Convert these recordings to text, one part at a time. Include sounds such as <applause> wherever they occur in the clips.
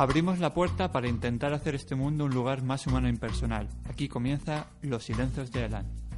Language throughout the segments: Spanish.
Abrimos la puerta para intentar hacer este mundo un lugar más humano e impersonal. Aquí comienza Los Silencios de Elan.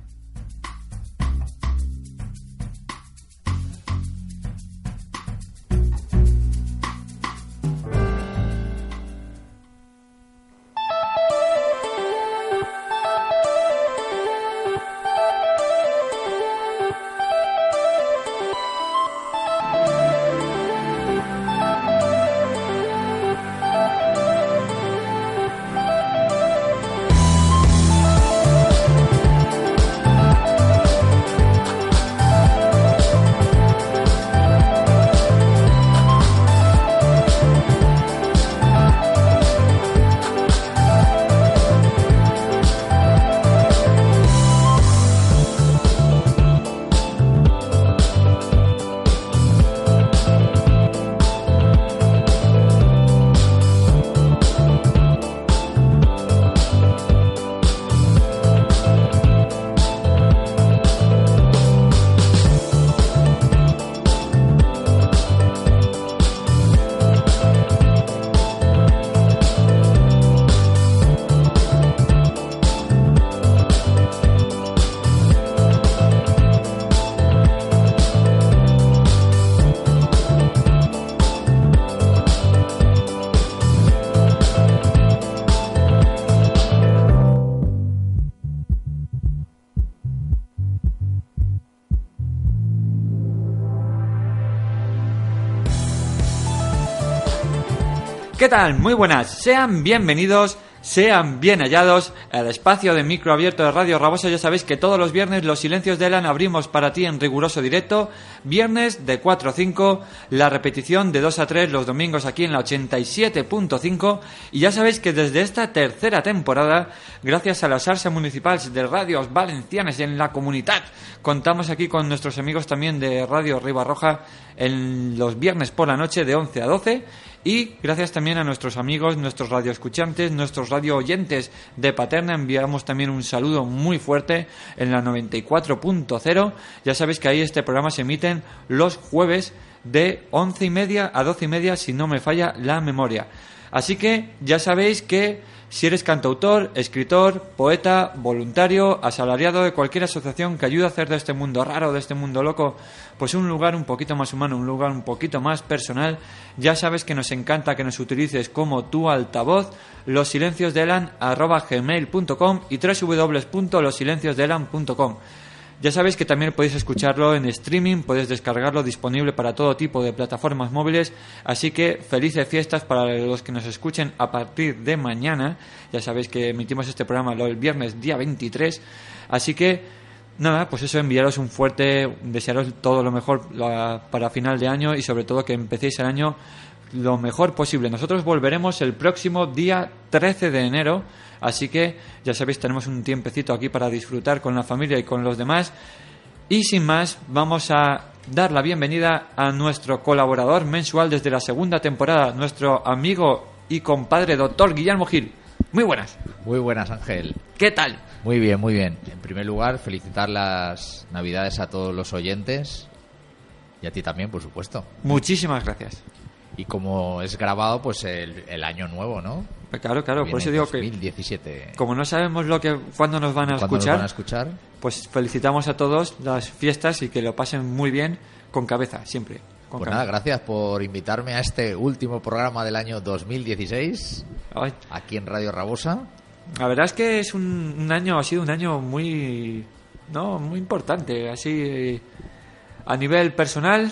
¿Qué tal? Muy buenas. Sean bienvenidos, sean bien hallados al espacio de micro abierto de Radio Rabosa. Ya sabéis que todos los viernes los silencios de Elan abrimos para ti en riguroso directo. Viernes de 4 a 5, la repetición de 2 a 3 los domingos aquí en la 87.5. Y ya sabéis que desde esta tercera temporada, gracias a la Sarsa Municipal de Radios Valencianas en la comunidad, contamos aquí con nuestros amigos también de Radio Ribarroja en los viernes por la noche de 11 a 12 y gracias también a nuestros amigos, nuestros radioescuchantes, nuestros radio oyentes de Paterna, enviamos también un saludo muy fuerte en la 94.0. Ya sabéis que ahí este programa se emiten los jueves de once y media a doce y media, si no me falla la memoria. Así que ya sabéis que si eres cantautor, escritor, poeta, voluntario, asalariado de cualquier asociación que ayude a hacer de este mundo raro, de este mundo loco, pues un lugar un poquito más humano, un lugar un poquito más personal, ya sabes que nos encanta que nos utilices como tu altavoz, losilenciosdelan.gmail.com y www.losilenciosdelan.com. Ya sabéis que también podéis escucharlo en streaming, podéis descargarlo disponible para todo tipo de plataformas móviles, así que felices fiestas para los que nos escuchen a partir de mañana. Ya sabéis que emitimos este programa el viernes día 23, así que nada, pues eso, enviaros un fuerte, desearos todo lo mejor para final de año y sobre todo que empecéis el año lo mejor posible. Nosotros volveremos el próximo día 13 de enero, así que ya sabéis, tenemos un tiempecito aquí para disfrutar con la familia y con los demás. Y sin más, vamos a dar la bienvenida a nuestro colaborador mensual desde la segunda temporada, nuestro amigo y compadre doctor Guillermo Gil. Muy buenas. Muy buenas, Ángel. ¿Qué tal? Muy bien, muy bien. En primer lugar, felicitar las Navidades a todos los oyentes y a ti también, por supuesto. Muchísimas gracias. Y como es grabado, pues el, año nuevo, ¿no? Pues claro, claro, por eso digo 2017. que como no sabemos lo que cuándo nos van a escuchar, nos van a escuchar, pues felicitamos a todos las fiestas y que lo pasen muy bien con cabeza, siempre. Con pues cabeza. nada, gracias por invitarme a este último programa del año 2016 Ay, aquí en Radio Rabosa. la verdad es que es un, un año, ha sido un año muy, no, muy importante, así a nivel personal,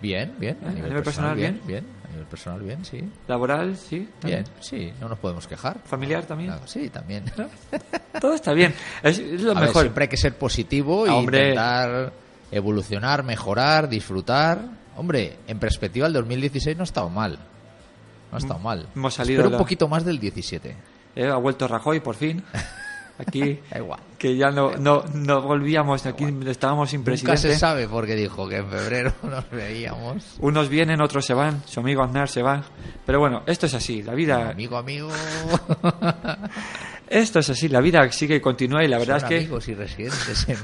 Bien, bien. ¿Eh? ¿A nivel personal, bien, bien. A nivel personal, bien, sí. laboral, sí, Bien, sí, no nos podemos quejar. familiar también. Claro, sí, también. Todo está bien, es, es lo A ver, mejor. siempre hay que ser positivo y Hombre. intentar evolucionar, mejorar, disfrutar. Hombre, en perspectiva el 2016 no ha estado mal. No ha estado mal. Hemos salido Espero la- un poquito más del 17. Eh, ha vuelto Rajoy por fin. <laughs> Aquí, <laughs> que ya no, no, no volvíamos, aquí estábamos sin Nunca presidente. se sabe porque dijo que en febrero <laughs> nos veíamos. Unos vienen, otros se van. Su amigo Aznar se va. Pero bueno, esto es así. La vida, Amigo, amigo. <laughs> esto es así. La vida sigue y continúa y la verdad Son es que amigos y residentes en...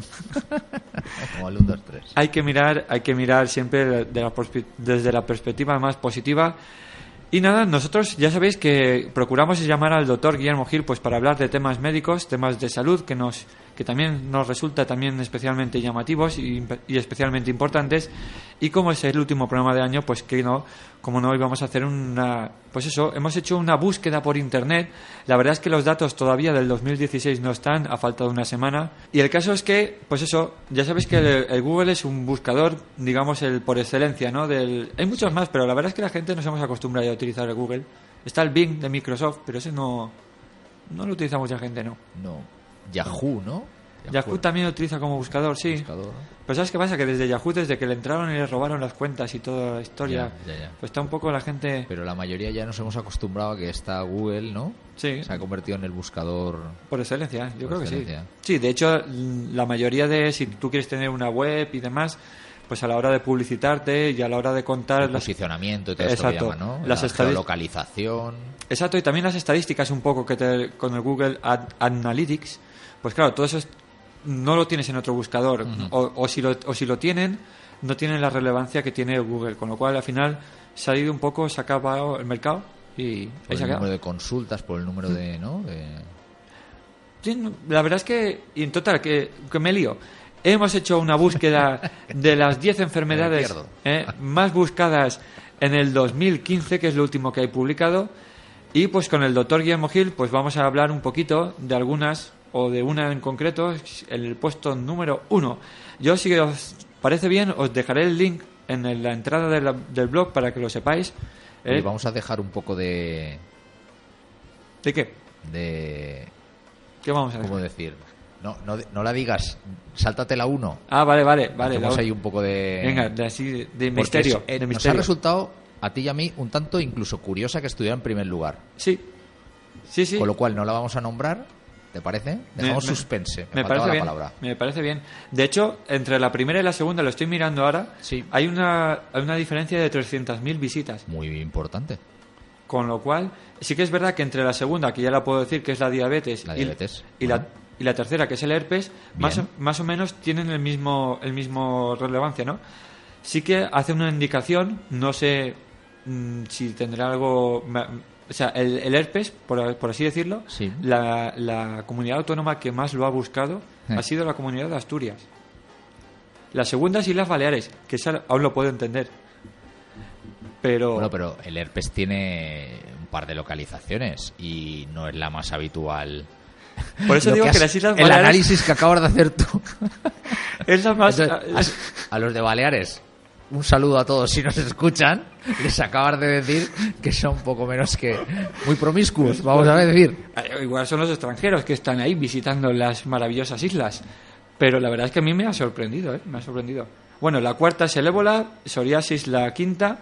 Como el 1, 2, 3. hay que mirar, hay que mirar siempre de la desde la perspectiva más positiva. Y nada, nosotros ya sabéis que procuramos llamar al doctor Guillermo Gil pues para hablar de temas médicos, temas de salud que nos que también nos resulta también especialmente llamativos y, especialmente importantes. Y como es el último programa de año, pues que no, como no, hoy vamos a hacer una, pues eso, hemos hecho una búsqueda por internet. La verdad es que los datos todavía del 2016 no están, ha faltado una semana. Y el caso es que, pues eso, ya sabéis que el, el Google es un buscador, digamos, el por excelencia, ¿no? Del, hay muchos más, pero la verdad es que la gente nos hemos acostumbrado a utilizar el Google. Está el Bing de Microsoft, pero ese no, no lo utiliza mucha gente, ¿no? No. Yahoo, ¿no? Yahoo también lo utiliza como buscador, sí. buscador. Pero ¿sabes qué pasa? Que desde Yahoo, desde que le entraron y le robaron las cuentas y toda la historia, Ya, ya, ya. pues está un poco la gente... Pero la mayoría ya nos hemos acostumbrado a que está Google, ¿no? Sí, Se ha convertido en el buscador. por excelencia, yo Por creo que sí. Sí, de hecho, la mayoría de, si tú quieres tener una web y demás, pues a la hora de publicitarte y a la hora de contar El las... posicionamiento y todo esto que Exacto. llaman, ¿no? Las la estadis- geolocalización. Exacto, y también las estadísticas un poco que te, con el Google Ad- Analytics, pues claro, todo eso es- no lo tienes en otro buscador, o, o si lo, o si lo tienen, no tienen la relevancia que tiene Google, con lo cual al final se ha ido un poco, se ha acabado el mercado y Por ahí el número de consultas, por el número de, ¿no? De... Sí, la verdad es que, y en total, que, que me lío. Hemos hecho una búsqueda <laughs> de las 10 enfermedades eh, más buscadas en el 2015, que es lo último que hay publicado. Y pues con el doctor Guillermo Gil, pues vamos a hablar un poquito de algunas, o de una en concreto, en el puesto número uno. Yo, si os parece bien, os dejaré el link en la entrada de la- del blog para que lo sepáis. ¿eh? Y vamos a dejar un poco de. ¿De qué? de ¿Qué vamos a? ¿Cómo decir? No, no, no la digas, sáltate la uno. Ah, vale, vale, vale. La- ahí un poco de. Venga, de así, de, misterio. es- eh, de nos ha misterio. resultado a ti y a mí un tanto incluso curiosa que estuviera en primer lugar. Sí, sí, sí. Con lo cual no la vamos a nombrar, ¿te parece? Dejamos Me- suspense. Me parece la bien. palabra. Me parece bien. De hecho, entre la primera y la segunda, lo estoy mirando ahora, Sí. hay una hay una diferencia de 300.000 visitas. Muy importante. Con lo cual, sí que es verdad que entre la segunda, que ya la puedo decir que es la diabetes, La y- diabetes, y, la, y la tercera, que es el herpes, más o, Bien. más o menos tienen el mismo, el mismo relevancia, ¿no? Sí que hace una indicación, no sé mm, si tendrá algo... O sea, el, el herpes, por, por así decirlo, Sí. la, la comunidad autónoma que más lo ha buscado Eh. ha sido la comunidad de Asturias. La segunda es Islas Baleares, que esa aún lo puedo entender. Pero... Bueno, pero el herpes tiene un par de localizaciones y no es la más habitual. Por eso <laughs> digo que, has- las Islas El Baleares análisis que acabas de hacer tú. <laughs> es la más... Entonces, es- a, a los de Baleares, un saludo a todos si nos escuchan. Les acabas de decir que son poco menos que muy promiscuos, vamos a decir. Eh, Igual son los extranjeros que están ahí visitando las maravillosas islas. Pero la verdad es que a mí me ha sorprendido, ¿eh? Me ha sorprendido. Bueno, la cuarta es el ébola, psoriasis la quinta,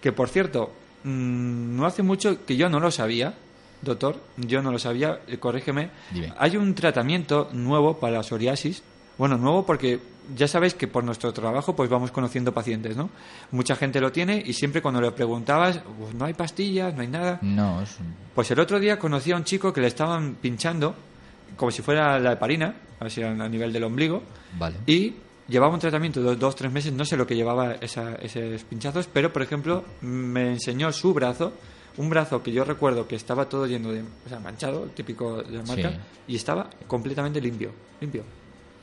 que por cierto, mm, no hace mucho que yo no lo sabía, doctor, yo no lo sabía, eh, corrígeme. Dime. Hay un tratamiento nuevo para la psoriasis. Bueno, nuevo porque ya sabéis que por nuestro trabajo pues vamos conociendo pacientes, ¿no? Mucha gente lo tiene y siempre cuando le preguntabas, pues no hay pastillas, no hay nada. No, es Pues el otro día conocí a un chico que le estaban pinchando, como si fuera la heparina, así a a nivel del ombligo, Vale. y llevaba un tratamiento de dos, tres meses, no sé lo que llevaba esa- esos pinchazos, pero por ejemplo me enseñó su brazo, un brazo que yo recuerdo que estaba todo lleno de, o sea, manchado, típico de la marca, Sí. y estaba completamente limpio, limpio.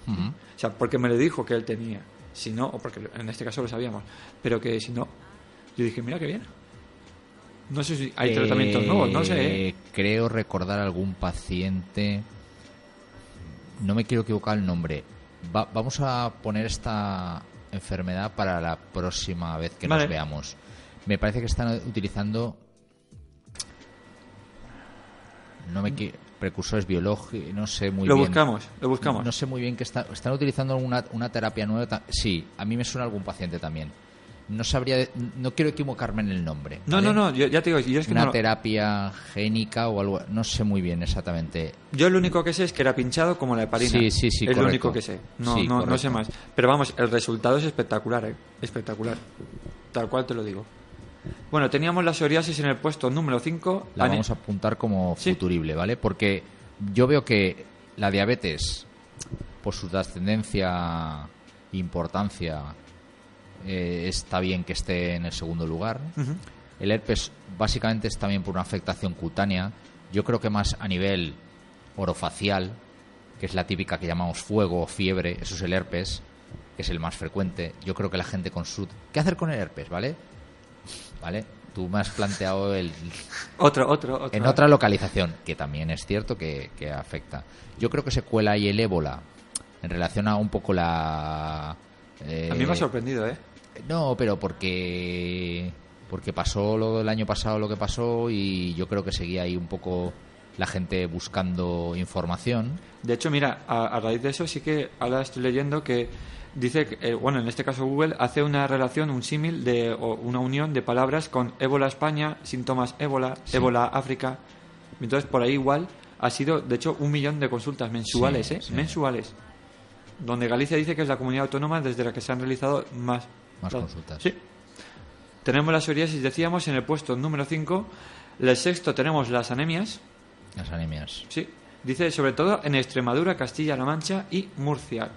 O sea, porque me lo dijo que él tenía. Si no, o porque en este caso lo sabíamos, pero que si no, yo dije, mira qué bien. No sé si hay tratamientos Eh, nuevos, no sé. ¿eh? Creo recordar algún paciente. No me quiero equivocar el nombre. Va- vamos a poner esta enfermedad para la próxima vez que Vale. nos veamos. Me parece que están utilizando. No me qui- precursores biológicos, no sé muy lo bien. buscamos, lo buscamos. No sé muy bien que está- están utilizando una, una terapia nueva. Sí, a mí me suena algún paciente también. no sabría, de- no quiero equivocarme en el nombre. No, ¿vale? no, no, yo, ya te digo, yo es que Una no lo- terapia génica o algo, no sé muy bien exactamente. Yo lo único que sé es que era pinchado como la heparina. Sí, sí, sí, Es lo correcto. único que sé. No, Sí, no, no sé más. Pero vamos, el resultado es espectacular, ¿eh? Espectacular. Tal cual te lo digo. Bueno, teníamos la psoriasis en el puesto número 5. La vamos a apuntar como Sí. futurible, ¿vale? Porque yo veo que la diabetes, por su trascendencia e importancia, eh, está bien que esté en el segundo lugar. El herpes básicamente es también por una afectación cutánea. Yo creo que más a nivel orofacial, que es la típica que llamamos fuego o fiebre, eso es el herpes, que es el más frecuente. Yo creo que la gente consulta. ¿Qué hacer con el herpes, vale? ¿Vale? Tú me has planteado el, Otro, otro, otro. en otra localización, que también es cierto que, que afecta. Yo creo que se cuela ahí el ébola en relación a un poco la... eh, A mí me ha sorprendido, ¿eh? No, pero porque porque pasó lo del año pasado lo que pasó y yo creo que seguía ahí un poco la gente buscando información. De hecho, mira, a, a raíz de eso sí que ahora estoy leyendo que dice, que, eh, bueno, en este caso Google hace una relación, un símil de o una unión de palabras con ébola España, síntomas ébola, Sí. ébola África. Entonces, por ahí igual ha sido, de hecho, un millón de consultas mensuales, Sí, ¿eh? sí. Mensuales. Donde Galicia dice que es la comunidad autónoma desde la que se han realizado más, Más consultas. Sí. Tenemos la psoriasis, decíamos, en el puesto número 5. El sexto tenemos las anemias. Las anemias. Sí, dice sobre todo en Extremadura, Castilla-La Mancha y Murcia.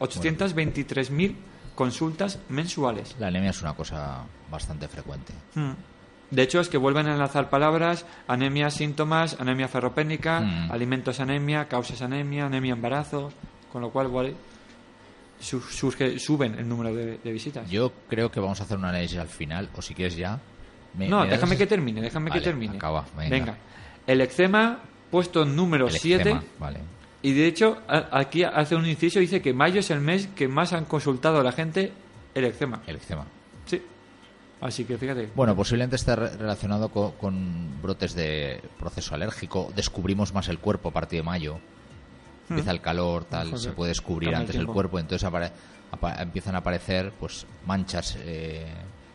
823.000 consultas mensuales. La anemia es una cosa bastante frecuente. Mm. De hecho, es que vuelven a enlazar palabras, anemia, síntomas, anemia ferropénica, Mm. alimentos anemia, causas anemia, anemia embarazo, con lo cual su- surge, suben el número de, de visitas. Yo creo que vamos a hacer un análisis al final, o si quieres ya. me- no, me das- déjame que termine, déjame Vale, que termine. acaba, venga. El eczema, puesto número El 7. eczema, Vale. Y de hecho, aquí hace un inciso, dice que mayo es el mes que más han consultado a la gente el eczema. El eczema. Sí. Así que fíjate. Bueno, posiblemente esté re- relacionado co- con, brotes de proceso alérgico. Descubrimos más el cuerpo a partir de mayo. Empieza el calor, tal, Joder, se puede descubrir cambia el antes el, tiempo. cuerpo, entonces apare- apa- empiezan a aparecer pues manchas. eh,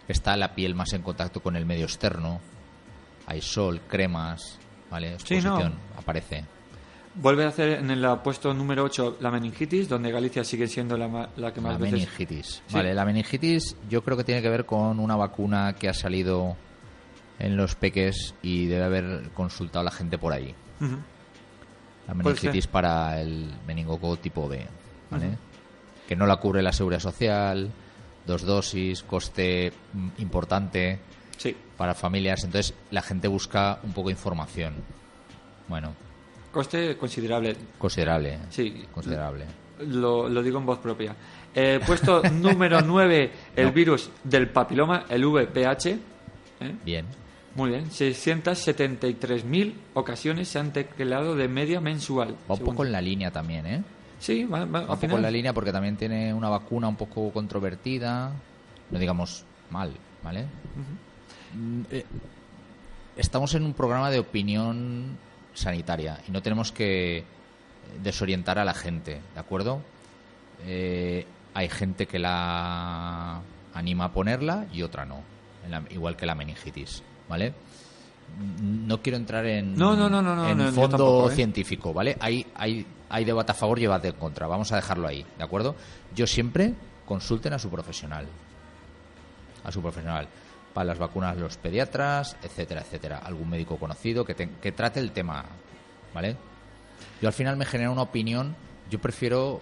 está la piel más en contacto con el medio externo. Hay sol, cremas, ¿vale? Sí, no. Exposición, aparece. Vuelve a hacer en el puesto número 8 la meningitis, donde Galicia sigue siendo la, la que más La veces... meningitis. Sí. Vale, la meningitis yo creo que tiene que ver con una vacuna que ha salido en los peques y debe haber consultado a la gente por ahí. La meningitis para el meningococo tipo B, ¿vale? Que no la cubre la seguridad social, dos dosis, coste mm, importante Sí. para familias, entonces la gente busca un poco de información. Bueno, Coste considerable. considerable. Sí. Considerable. Lo, lo digo en voz propia. Eh, puesto <laughs> número 9, el No. virus del papiloma, el VPH. ¿eh? Bien. Muy bien. 673.000 ocasiones se han tecleado de media mensual. Va un poco en la línea también, ¿eh? Sí, va, va- Va al un poco en la línea porque también tiene una vacuna un poco controvertida, no digamos mal, ¿vale? Mm, eh, Estamos en un programa de opinión sanitaria y no tenemos que desorientar a la gente, ¿de acuerdo? Eh, hay gente que la anima a ponerla y otra no, la- igual que la meningitis, ¿vale? No quiero entrar en, No, no, no, no, no, en no, yo fondo tampoco, ¿eh? científico, ¿vale? Hay, hay, hay debate a favor y debate en contra. Vamos a dejarlo ahí, ¿de acuerdo? Yo siempre consulten a su profesional. A su profesional. Para las vacunas, los pediatras, etcétera, etcétera. Algún médico conocido que, te- que trate el tema, ¿vale? Yo al final me genera una opinión. Yo prefiero,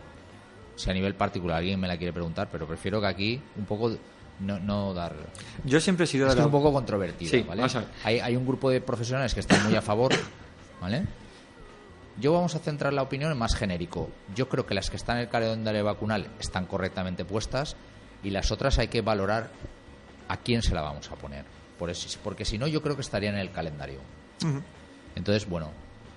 si a nivel particular alguien me la quiere preguntar, pero prefiero que aquí un poco no, no dar. Yo siempre he sido de es la- un poco controvertido, Sí, ¿vale? Hay, hay un grupo de profesionales que están muy a favor, ¿vale? Yo vamos a centrar la opinión en más genérico. Yo creo que las que están en el calendario vacunal están correctamente puestas y las otras hay que valorar a quién se la vamos a poner. Por eso, porque si no, yo creo que estaría en el calendario. Entonces, bueno,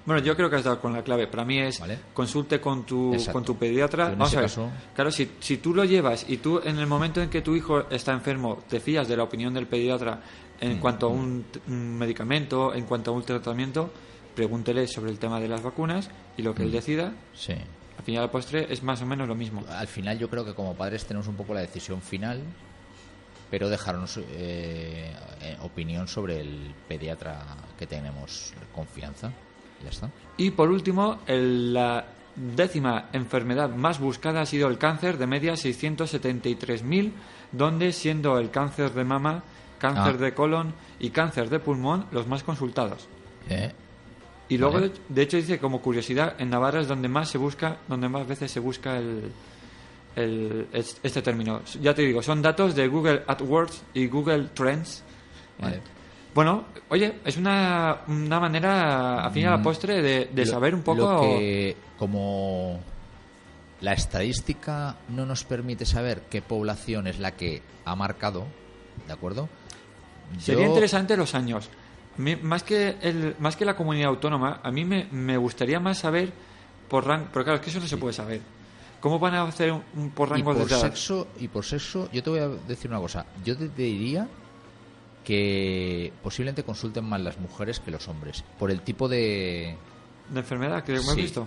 Bueno, yo creo que has dado con la clave. Para mí es Vale. consulte con tu, Exacto. con tu pediatra. En Vamos ese a ver. caso- Claro, si, si tú lo llevas y tú en el momento en que tu hijo está enfermo te fías de la opinión del pediatra en Mm, cuanto a un, t- un medicamento, en cuanto a un tratamiento, pregúntele sobre el tema de las vacunas y lo que Mm. él decida, sí. al final al postre es más o menos lo mismo. Al final yo creo que como padres tenemos un poco la decisión final, pero dejarnos eh, eh, opinión sobre el pediatra que tenemos confianza. Ya está. Y por último, el- la décima enfermedad más buscada ha sido el cáncer, de media 673.000, donde siendo el cáncer de mama, cáncer Ah. de colon y cáncer de pulmón los más consultados. Eh, Y luego, Vale. de- de hecho, dice como curiosidad, en Navarra es donde más se busca, donde más veces se busca el, el- es- este término. Ya te digo, son datos de Google AdWords y Google Trends. Vale. Bueno, oye, es una, una manera, a fin y a la Mm, postre, de, de lo- saber un poco... Lo que, como la estadística no nos permite saber qué población es la que ha marcado, ¿de acuerdo? Sería interesante los años. Mí, más, que el, más que la comunidad autónoma, a mí me, me gustaría más saber por rango... Pero claro, es que eso no se puede saber. ¿Cómo van a hacer un, un por y rango por de edad? sexo y por sexo yo te voy a decir una cosa yo te diría que posiblemente consulten más las mujeres que los hombres por el tipo de de enfermedad que hemos visto?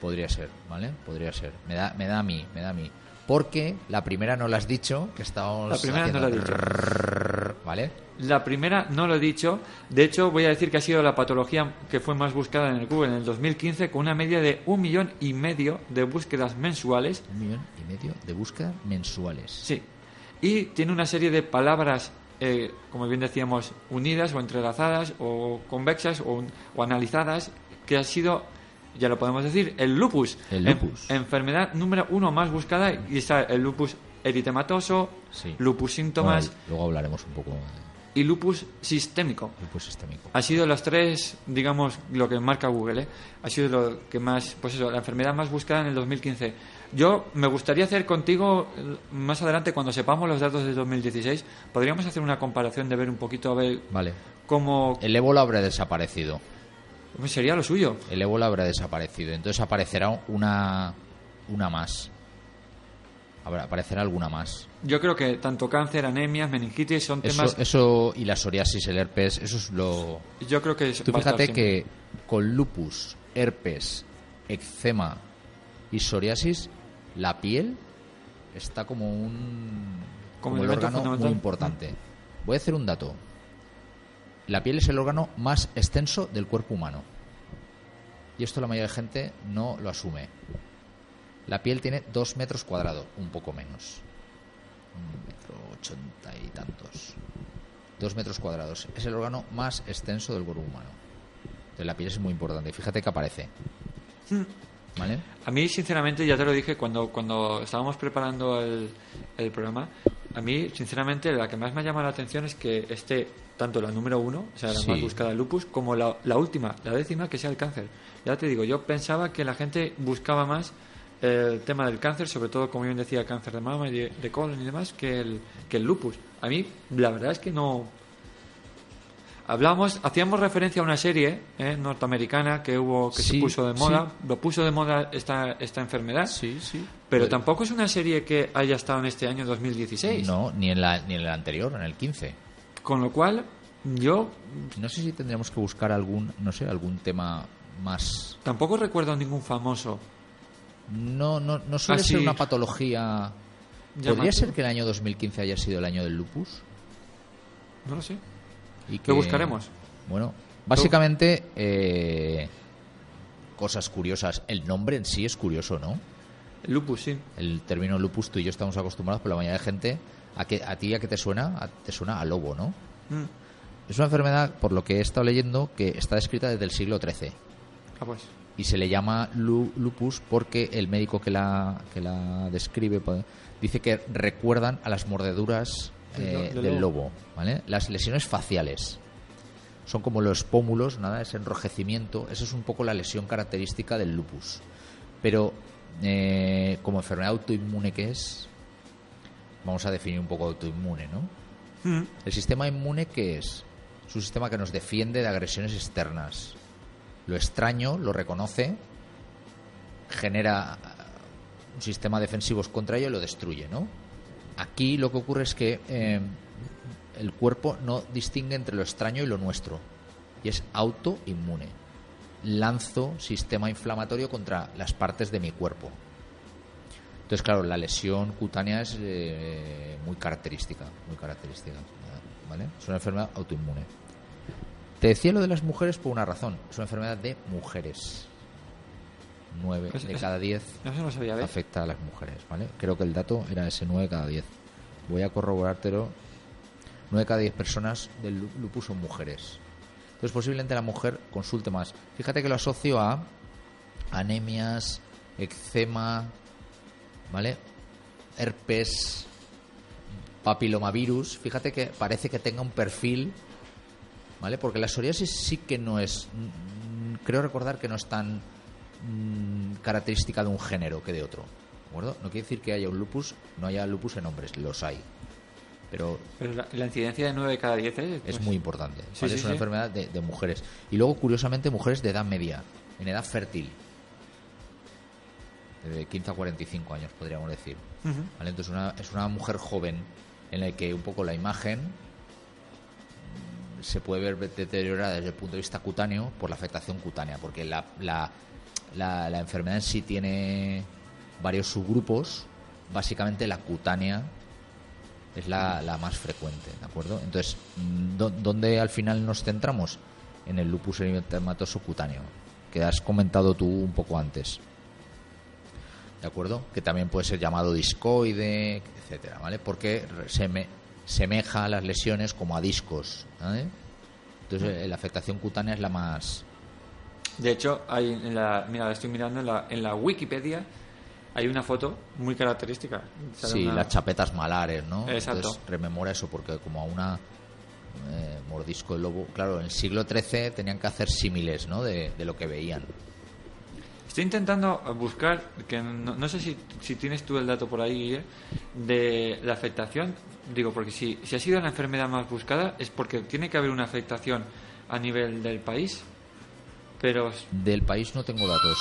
podría ser vale podría ser me da me da a mí me da a mí porque la primera no la has dicho que estábamos La primera no la haciendo- dicho. Vale La primera no lo he dicho. De hecho, voy a decir que ha sido la patología que fue más buscada en el Google en el 2015, con una media de un millón y medio de búsquedas mensuales. un millón y medio de búsquedas mensuales Sí. Y tiene una serie de palabras, eh, como bien decíamos, unidas o entrelazadas o convexas o, o analizadas, que ha sido, ya lo podemos decir, el lupus. El En- lupus. enfermedad número uno más buscada y está el lupus eritematoso, Sí. lupus síntomas Bueno, luego hablaremos un poco y lupus sistémico. lupus sistémico Ha sido las tres, digamos, lo que marca Google, ¿eh? Ha sido lo que más, pues eso, la enfermedad más buscada en el 2015. Yo me gustaría hacer contigo, eh, más adelante, cuando sepamos los datos del 2016, podríamos hacer una comparación de ver un poquito, a ver vale cómo el ébola habrá desaparecido sería lo suyo. el ébola habrá desaparecido. Entonces aparecerá una, una más. Habrá, aparecerá alguna más. Yo creo que tanto cáncer, anemias, meningitis son Eso, temas... eso y la psoriasis, el herpes, eso es lo... Yo creo que... Tú a estar fíjate que con lupus, herpes, eczema y psoriasis, la piel está como un... Como el órgano muy importante. Voy a hacer un dato. La piel es el órgano más extenso del cuerpo humano. Y esto la mayoría de gente no lo asume. La piel tiene dos metros cuadrados, un poco menos. Un metro ochenta y tantos. Dos metros cuadrados. Es el órgano más extenso del cuerpo humano. Entonces la piel es muy importante. Fíjate que aparece. ¿Vale? A mí, sinceramente, ya te lo dije cuando, cuando estábamos preparando el, el programa, a mí, sinceramente, la que más me ha llamado la atención es que esté tanto la número uno, o sea, la Sí. más buscada, el lupus, como la, la última, la décima, que sea el cáncer. Ya te digo, yo pensaba que la gente buscaba más el tema del cáncer, sobre todo, como bien decía, cáncer de mama y de, de colon y demás, que el, que el lupus. A mí, la verdad es que no... Hablábamos, hacíamos referencia a una serie eh, norteamericana que hubo que se puso de moda, lo puso de moda esta, esta enfermedad, Sí, sí. pero Pues- tampoco es una serie que haya estado en este año 2016. No, ni en, la, ni en el anterior, en el 15. Con lo cual, yo No sé si tendríamos que buscar algún, no sé, algún tema más... tampoco recuerdo ningún famoso. No, no, no suele Así- ser una patología... ¿Podría ser que el año 2015 haya sido el año del lupus? No lo sé. Y que, Lo buscaremos. Bueno, básicamente, eh, cosas curiosas. El nombre en sí es curioso, ¿no? El lupus, sí. El término lupus tú y yo estamos acostumbrados, pero la mayoría de gente, ¿a, que, a ti a qué te suena? A- te suena a lobo, ¿no? Mm. Es una enfermedad, por lo que he estado leyendo, que está descrita desde el siglo XIII. Ah, pues. Y se le llama lu- lupus porque el médico que la, que la describe pues, dice que recuerdan a las mordeduras Del eh, del lobo. ¿vale? Las lesiones faciales son como los pómulos, nada, ese enrojecimiento. Eso es un poco la lesión característica del lupus. Pero eh, como enfermedad autoinmune que es, vamos a definir un poco autoinmune, ¿no? Mm. ¿El sistema inmune qué es? Es un sistema que nos defiende de agresiones externas. Lo extraño, lo reconoce, genera un sistema defensivo contra ello y lo destruye, ¿no? Aquí lo que ocurre es que eh, el cuerpo no distingue entre lo extraño y lo nuestro. Y es autoinmune. Lanzo sistema inflamatorio contra las partes de mi cuerpo. Entonces, claro, la lesión cutánea es eh, muy característica, muy característica, ¿vale? Es una enfermedad autoinmune. Te decía lo de las mujeres por una razón, es una enfermedad de mujeres. Nueve Pues de cada diez Eso no sabía ver. afecta a las mujeres, ¿vale? Creo que el dato era ese 9 de cada 10. Voy a corroborártelo. 9 de cada 10 personas del lu- lupus son mujeres. Entonces posiblemente la mujer consulte más. Fíjate que lo asocio a anemias, eczema, ¿vale? Herpes, papilomavirus. Fíjate que parece que tenga un perfil, ¿vale? Porque la psoriasis sí que no es, mm, creo recordar que no es tan mm, característica de un género que de otro. ¿De acuerdo? No quiere decir que haya un lupus, no haya lupus en hombres, los hay. Pero Pero la, la incidencia de 9 de cada 10 es, es pues, muy importante. Sí, ¿vale? sí, es una sí. enfermedad de, de mujeres. Y luego, curiosamente, mujeres de edad media, en edad fértil. De 15 a 45 años, podríamos decir. Entonces, una, es una mujer joven en la que un poco la imagen mm, se puede ver deteriorada desde el punto de vista cutáneo por la afectación cutánea, porque la, la, la, la enfermedad en sí tiene varios subgrupos. Básicamente, la cutánea es la, la más frecuente, ¿de acuerdo? Entonces, mm, ¿dó- ¿dónde al final nos centramos? En el lupus eritematoso cutáneo, que has comentado tú un poco antes. ¿De acuerdo? Que también puede ser llamado discoide, etcétera, ¿vale? Porque se me- semeja a las lesiones como a discos, ¿vale? Entonces, eh, la afectación cutánea es la más... De hecho, hay en la, mira, la estoy mirando en la, en la Wikipedia. Hay una foto muy característica. Sí, una- las chapetas malares, ¿no? Exacto. Entonces, rememora eso, porque como a una eh, mordisco de lobo... Claro, en el siglo XIII tenían que hacer símiles, ¿no? De, de lo que veían. Estoy intentando buscar, que no, no sé si, si tienes tú el dato por ahí, Guille, de la afectación. Digo, porque si, si ha sido la enfermedad más buscada es porque tiene que haber una afectación a nivel del país, pero Del país no tengo datos.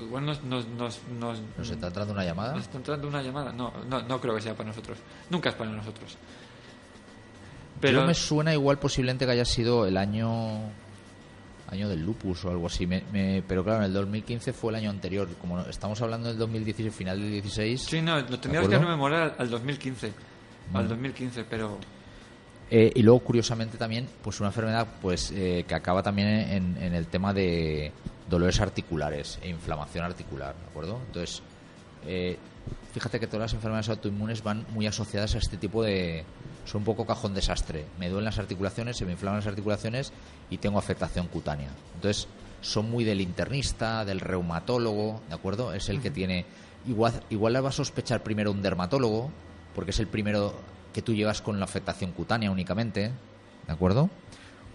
igual nos, nos, nos, nos, ¿Nos está entrando una llamada? nos está entrando una llamada. No, no, no creo que sea para nosotros. Nunca es para nosotros. Pero Yo me suena igual posiblemente que haya sido el año año del lupus o algo así. Me- me- pero claro, en el 2015 fue el año anterior. Como estamos hablando del 2016, final del 16. sí, no, lo tendríamos que rememorar al, al 2015. Al 2015, pero Eh, y luego, curiosamente, también, pues una enfermedad pues eh, que acaba también en, en el tema de dolores articulares e inflamación articular, ¿de acuerdo? Entonces, eh, fíjate que todas las enfermedades autoinmunes van muy asociadas a este tipo de... Son un poco cajón desastre. Me duelen las articulaciones, se me inflaman las articulaciones y tengo afectación cutánea. Entonces, son muy del internista, del reumatólogo, ¿de acuerdo? Es el que tiene... Igual, igual va a sospechar primero un dermatólogo, porque es el primero que tú llevas con la afectación cutánea únicamente, ¿de acuerdo?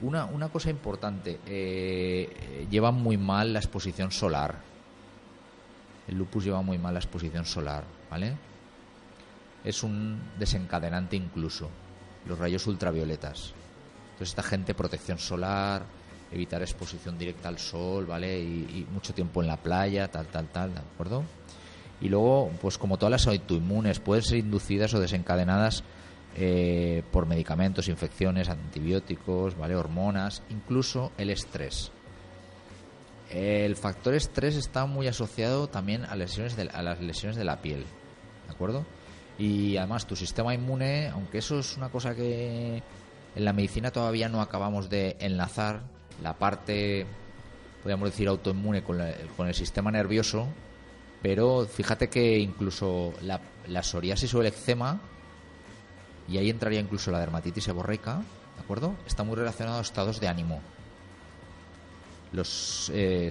Una, una cosa importante, eh, lleva muy mal la exposición solar. El lupus lleva muy mal la exposición solar, ¿vale? Es un desencadenante incluso, los rayos ultravioletas. Entonces esta gente, protección solar, evitar exposición directa al sol, ¿vale? Y, mucho tiempo en la playa, tal, tal, tal, ¿de acuerdo? Y luego, pues como todas las autoinmunes, pueden ser inducidas o desencadenadas eh, por medicamentos, infecciones, antibióticos, ¿vale? Hormonas, incluso el estrés. El factor estrés está muy asociado también a, lesiones a las lesiones de la piel, ¿de acuerdo? Y además tu sistema inmune, aunque eso es una cosa que en la medicina todavía no acabamos de enlazar, la parte, podríamos decir, autoinmune con, la- con el sistema nervioso, pero fíjate que incluso la, la psoriasis o el eczema, y ahí entraría incluso la dermatitis seborreica, ¿de acuerdo? Está muy relacionado a estados de ánimo. Los, eh,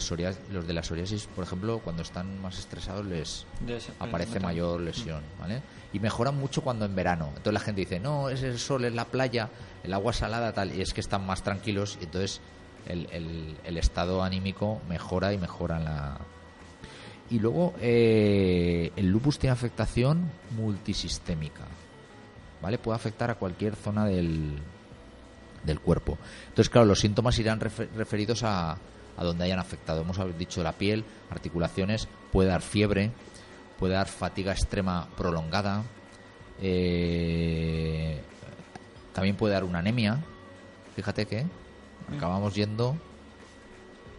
los de la psoriasis, por ejemplo, cuando están más estresados les ese- aparece mayor lesión, ¿vale? Y mejoran mucho cuando en verano. Entonces la gente dice, no, es el sol, es la playa, el agua salada, tal, y es que están más tranquilos y entonces el, el- el estado anímico mejora y mejora la... Y luego eh, el lupus tiene afectación multisistémica, ¿vale? Puede afectar a cualquier zona del, del cuerpo. Entonces, claro, los síntomas irán refe- referidos a, a donde hayan afectado. Hemos dicho la piel, articulaciones, puede dar fiebre, puede dar fatiga extrema prolongada, eh, también puede dar una anemia. Fíjate que acabamos yendo,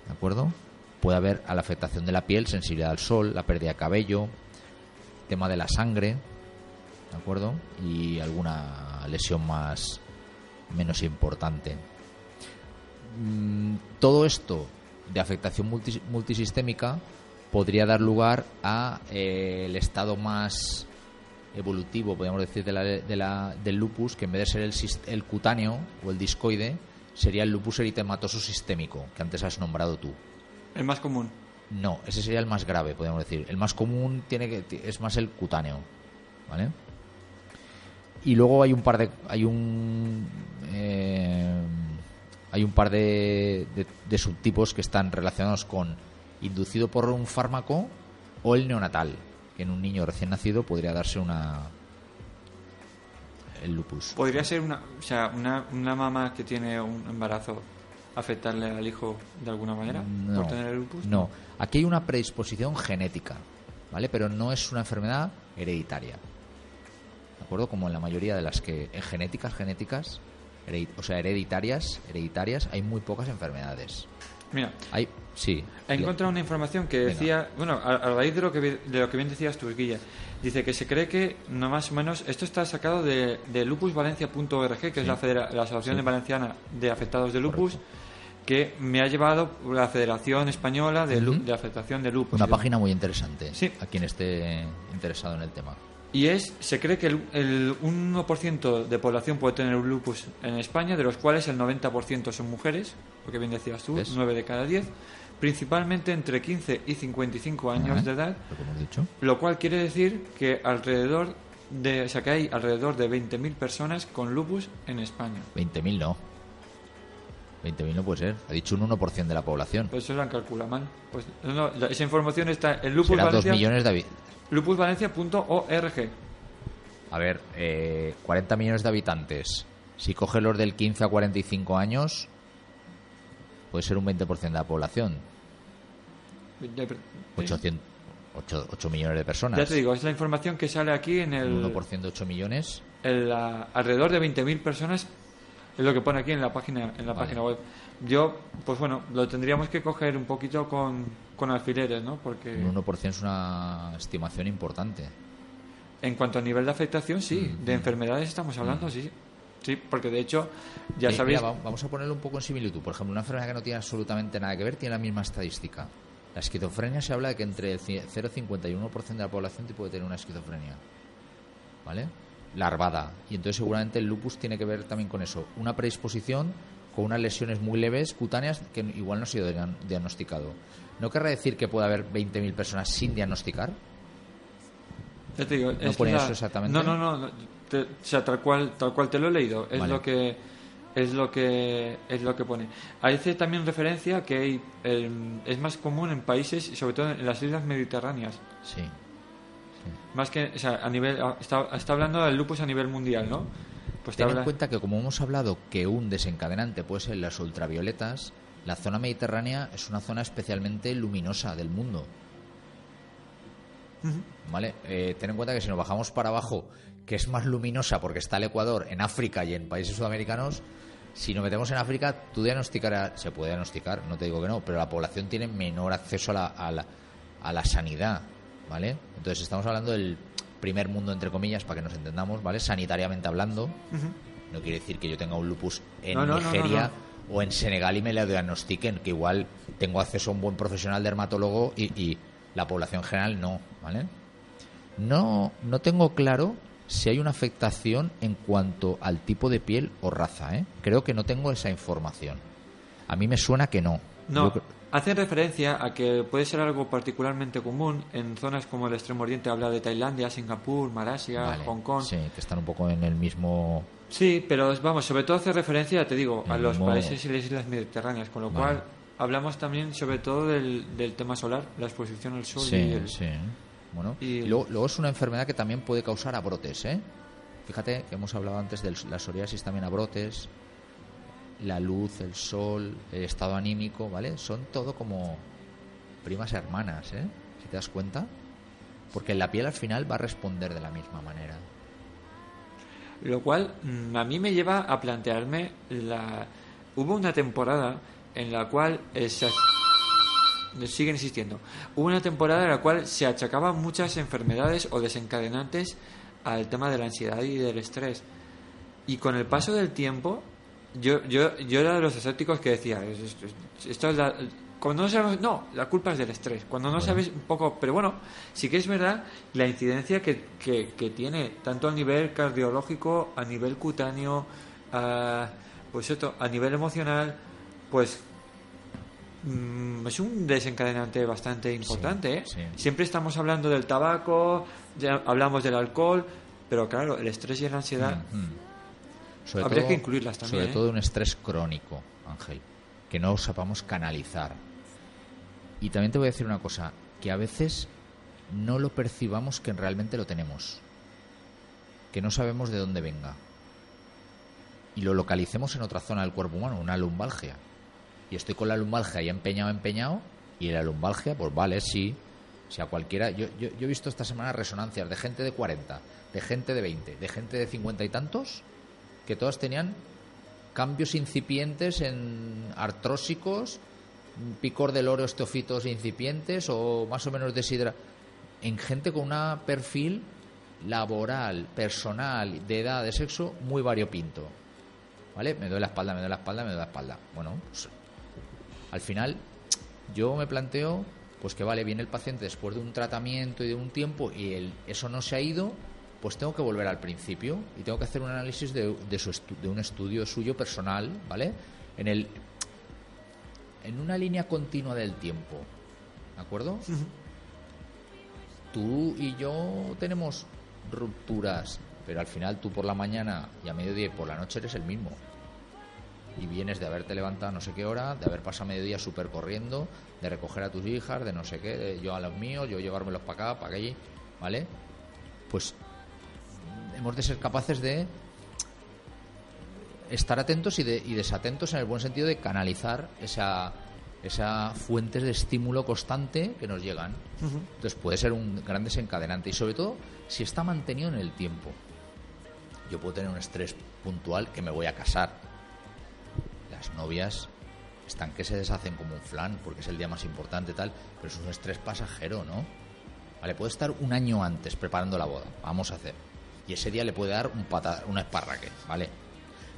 ¿de acuerdo? Puede haber a la afectación de la piel, sensibilidad al sol, la pérdida de cabello, tema de la sangre, ¿de acuerdo? Y alguna lesión más menos importante. Mm, todo esto de afectación multis- multisistémica podría dar lugar a eh, el estado más evolutivo, podríamos decir, de la- de la- del lupus, que en vez de ser el, el cutáneo o el discoide, sería el lupus eritematoso sistémico, que antes has nombrado tú. El más común. No, ese sería el más grave, podríamos decir. El más común tiene que es más el cutáneo, ¿vale? Y luego hay un par de hay un eh, hay un par de, de- de subtipos que están relacionados con inducido por un fármaco o el neonatal, que en un niño recién nacido podría darse una el lupus. Podría ser una, o sea, una, una mamá que tiene un embarazo afectarle al hijo de alguna manera No, por tener el lupus. no. Aquí hay una predisposición genética, ¿vale? Pero no es una enfermedad hereditaria. ¿De acuerdo? Como en la mayoría de las que en genéticas, genéticas, heredi- o sea, hereditarias, hereditarias, hay muy pocas enfermedades. Mira, Hay, sí. he encontrado una información que Venga. decía, bueno, a, a raíz de lo que de lo que bien decías tú, Guilla, dice que se cree que no más o menos esto está sacado de, de lupusvalencia.org, que es la, federa- la Asociación Sí. Valenciana de Afectados de Lupus, que me ha llevado la Federación Española de, de Afectación de Lupus. Una página muy interesante Sí. a quien esté interesado en el tema. Y es, se cree que el, el 1% de población puede tener un lupus en España, de los cuales el 90% son mujeres, porque bien decías tú, ¿Ves? 9 de cada 10, principalmente entre 15 y 5 años Ajá. de edad, Lo que hemos dicho. lo cual quiere decir que alrededor de, o sea, que hay alrededor de 20.000 personas con lupus en España. 20.000 no. 20.000 no puede ser. Ha dicho un 1% de la población. Pues eso lo han calculado mal. Pues no, esa información está en Lupus Será 2 Valencia- millones de lupusvalencia.org. A ver, eh, 40 millones de habitantes. Si coges los del 15 a 45 años, puede ser un 20% de la población. 800, 8, 8 millones de personas. Ya te digo, es la información que sale aquí en el... Un 1% de 8 millones. el, ah, alrededor de 20.000 personas es lo que pone aquí en la página en la Vale. página web. Yo, pues bueno, lo tendríamos que coger un poquito con, con alfileres, ¿no? Porque Un 1% es una estimación importante. en cuanto a nivel de afectación, sí, Mm, de enfermedades estamos hablando, sí. Sí, porque de hecho, ya Eh, sabéis... mira, va- vamos a ponerlo un poco en similitud. Por ejemplo, una enfermedad que no tiene absolutamente nada que ver tiene la misma estadística. La esquizofrenia se habla de que entre el ci- 0,51% y 1% de la población te puede tener una esquizofrenia. ¿Vale? Larvada. Y entonces seguramente el lupus tiene que ver también con eso. Una predisposición con unas lesiones muy leves, cutáneas, que igual no ha sido diagn- diagnosticado. ¿No querrá decir que puede haber 20.000 personas sin diagnosticar? Ya te digo, es pone la- eso exactamente? No, no, no. no, te- o sea, tal cual, tal cual te lo he leído. Es Vale. lo que es lo que es lo que pone. Hace también referencia que hay, es más común en países, sobre todo en las islas mediterráneas. Sí. Más que, o sea, a nivel, está hablando del lupus a nivel mundial, ¿no? Pues te Ten en cuenta que como hemos hablado que un desencadenante puede ser las ultravioletas, la zona mediterránea es una zona especialmente luminosa del mundo. ¿Vale? Eh, ten en cuenta que si nos bajamos para abajo, que es más luminosa porque está el Ecuador en África y en países sudamericanos, si nos metemos en África, tú diagnosticarás, se puede diagnosticar, no te digo que no, pero la población tiene menor acceso a la, a la, a la sanidad, ¿vale? Entonces estamos hablando del primer mundo, entre comillas, para que nos entendamos, ¿vale? Sanitariamente hablando. No quiere decir que yo tenga un lupus en No, no, no, Nigeria no, o en Senegal y me lo diagnostiquen, que igual tengo acceso a un buen profesional dermatólogo y, y la población general no, ¿vale? No, no tengo claro si hay una afectación en cuanto al tipo de piel o raza, ¿eh? Creo que no tengo esa información. A mí me suena que no. No, Yo hacen referencia a que puede ser algo particularmente común en zonas como el Extremo Oriente, habla de Tailandia, Singapur, Malasia, Vale, Hong Kong. Sí, que están un poco en el mismo... Sí, pero vamos, sobre todo hace referencia, te digo, a los mismo- países y las islas mediterráneas, con lo Vale. cual hablamos también sobre todo del, del tema solar, la exposición al sol Sí, y el- sí. Bueno, y- luego, luego es una enfermedad que también puede causar abrotes, ¿eh? Fíjate que hemos hablado antes de la psoriasis también abrotes, la luz, el sol, el estado anímico, ¿vale? Son todo como primas hermanas, ¿eh? Si te das cuenta. Porque la piel al final va a responder de la misma manera. Lo cual mm, a mí me lleva a plantearme la... Hubo una temporada en la cual... eh, se- siguen existiendo. Hubo una temporada en la cual se achacaban muchas enfermedades o desencadenantes al tema de la ansiedad y del estrés. Y con el paso del tiempo, yo, yo, yo era de los escépticos que decía, esto, es la, cuando no sabes, no, la culpa es del estrés. Cuando no sabes un poco, pero bueno, sí que es verdad la incidencia que, que, tiene, tanto a nivel cardiológico, a nivel cutáneo, a, pues esto, a nivel emocional, pues mm, es un desencadenante bastante importante. ¿eh? Siempre estamos hablando del tabaco, ya hablamos del alcohol, pero claro, el estrés y la ansiedad habría que incluirlas también. Sobre ¿eh? todo un estrés crónico, Ángel, que no sepamos canalizar y también te voy a decir una cosa, que a veces no lo percibamos que realmente lo tenemos, que no sabemos de dónde venga. Y lo localicemos en otra zona del cuerpo humano, una lumbalgia. Y estoy con la lumbalgia ahí empeñado, empeñado, y la lumbalgia, pues vale, sí. Si a cualquiera. Yo, yo, yo he visto esta semana resonancias de gente de 40, de gente de 20, de gente de 50 y tantos, que todas tenían cambios incipientes en artrósicos picor del oro, estofitos incipientes o más o menos desidra en gente con un perfil laboral, personal, de edad, de sexo muy variopinto. ¿Vale? Me duele la espalda, me duele la espalda, me duele la espalda. Bueno, pues, al final yo me planteo pues que vale, viene el paciente después de un tratamiento y de un tiempo y el, eso no se ha ido, pues tengo que volver al principio y tengo que hacer un análisis de, de, su de un estudio suyo personal, ¿vale? En el en una línea continua del tiempo. ¿De acuerdo? Tú y yo tenemos rupturas, pero al final tú por la mañana y a mediodía y por la noche eres el mismo. Y vienes de haberte levantado no sé qué hora, de haber pasado mediodía súper corriendo, de recoger a tus hijas, de no sé qué, yo a los míos, yo llevármelos para acá, para allí, ¿vale? Pues hemos de ser capaces de estar atentos y, desatentos en el buen sentido de canalizar esa, esa fuentes de estímulo constante que nos llegan. Entonces puede ser un gran desencadenante y sobre todo si está mantenido en el tiempo. Yo puedo tener un estrés puntual que me voy a casar. Las novias están que se deshacen como un flan porque es el día más importante tal, pero es un estrés pasajero, ¿no? Vale, puede estar un año antes preparando la boda, vamos a hacer. Y ese día le puede dar un pata, una esparraque, ¿vale?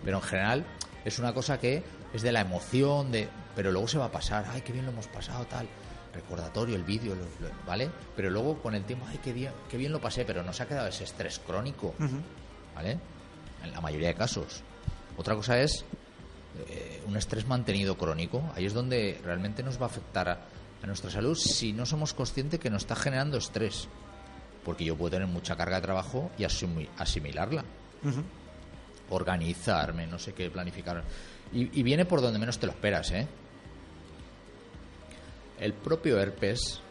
Pero en general es una cosa que es de la emoción, de pero luego se va a pasar, ay, qué bien lo hemos pasado, tal, recordatorio, el vídeo, ¿vale? Pero luego con el tiempo, ay, qué bien, qué bien lo pasé, pero no se ha quedado ese estrés crónico, ¿vale? En la mayoría de casos. Otra cosa es eh, un estrés mantenido crónico, ahí es donde realmente nos va a afectar a, nuestra salud si no somos conscientes que nos está generando estrés. Porque yo puedo tener mucha carga de trabajo y asimilarla organizarme, no sé qué, planificar. Y, viene por donde menos te lo esperas, ¿eh? El propio herpes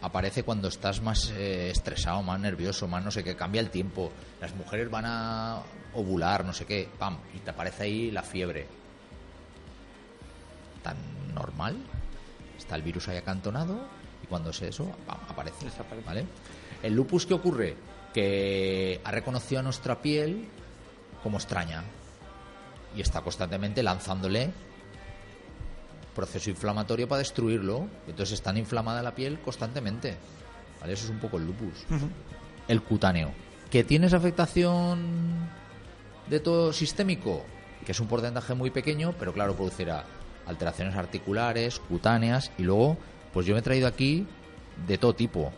aparece cuando estás más eh, estresado, más nervioso, más no sé qué, cambia el tiempo. Las mujeres van a ovular, no sé qué, pam, y te aparece ahí la fiebre. Tan normal. Está el virus ahí acantonado y cuando es eso, pam, aparece. ¿Vale? El lupus, ¿qué ocurre? Que ha reconocido a nuestra piel como extraña y está constantemente lanzándole proceso inflamatorio para destruirlo. Entonces está inflamada la piel constantemente. ¿Vale? Eso es un poco el lupus. El cutáneo. ¿Que tienes afectación de todo sistémico? Que es un porcentaje muy pequeño, pero claro, producirá alteraciones articulares, cutáneas y luego, pues yo me he traído aquí de todo tipo.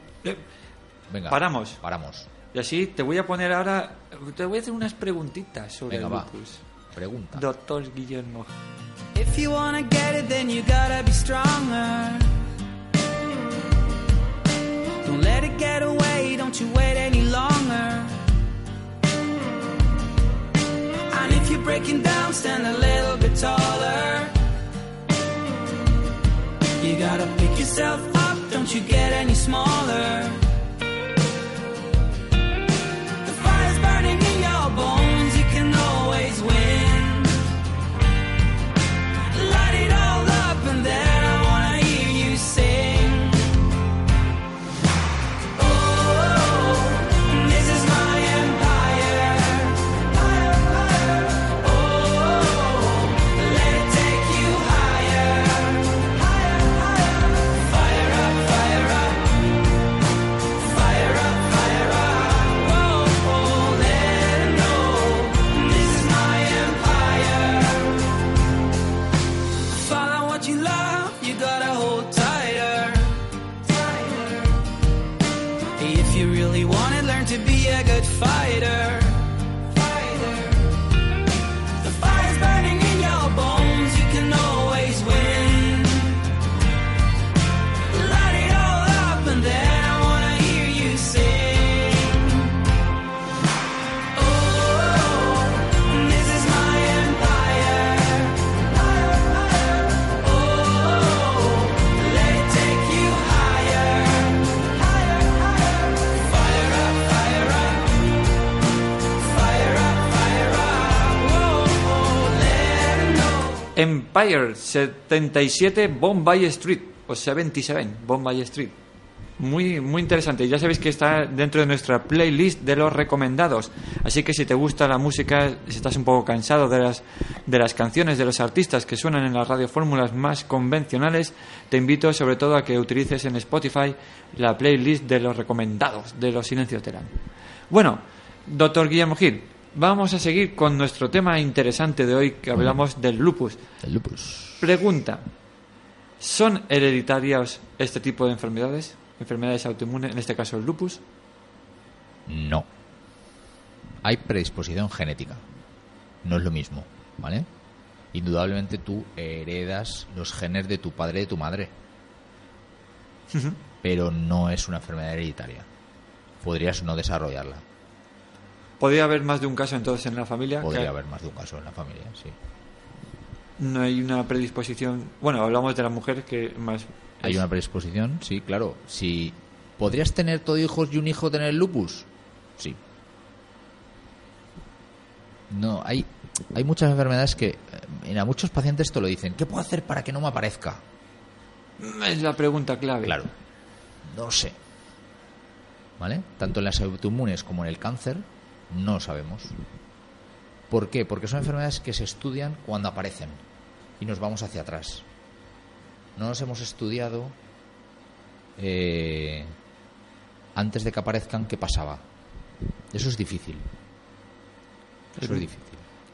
Venga, paramos. Paramos. Y así te voy a poner ahora, te voy a hacer unas preguntitas sobre el lupus. Pregunta. Doctor Guillermo. If you wanna get it, then you gotta be stronger. Don't let it get away, don't you wait any longer. And if you're breaking down, stand a little bit taller. You gotta pick yourself up, don't you get any smaller. Empire 77 Bombay Street, o 77 Bombay Street. Muy, muy interesante. Ya sabéis que está dentro de nuestra playlist de los recomendados. Así que si te gusta la música, si estás un poco cansado de las, de las canciones de los artistas que suenan en las radiofórmulas más convencionales, te invito sobre todo a que utilices en Spotify la playlist de los recomendados de los silencios año. Bueno, doctor Guillermo Gil, vamos a seguir con nuestro tema interesante de hoy que hablamos del lupus. El lupus. Pregunta: ¿son hereditarias este tipo de enfermedades? Enfermedades autoinmunes, en este caso el lupus. No. Hay predisposición genética. No es lo mismo, ¿vale? Indudablemente tú heredas los genes de tu padre y de tu madre. Pero no es una enfermedad hereditaria. Podrías no desarrollarla. ¿Podría haber más de un caso entonces en la familia? que Podría haber más de un caso en la familia, sí. No hay una predisposición. Bueno, hablamos de las mujeres que más. Hay una predisposición, sí, claro. Si podrías tener todo hijos y un hijo tener lupus, sí. No, hay hay muchas enfermedades que eh, a muchos pacientes te lo dicen. ¿Qué puedo hacer para que no me aparezca? Es la pregunta clave. Claro, no sé. ¿Vale? Tanto en las autoinmunes como en el cáncer, no sabemos. ¿Por qué? Porque son enfermedades que se estudian cuando aparecen y nos vamos hacia atrás. No nos hemos estudiado eh, antes de que aparezcan qué pasaba. Eso es difícil. Eso es difícil.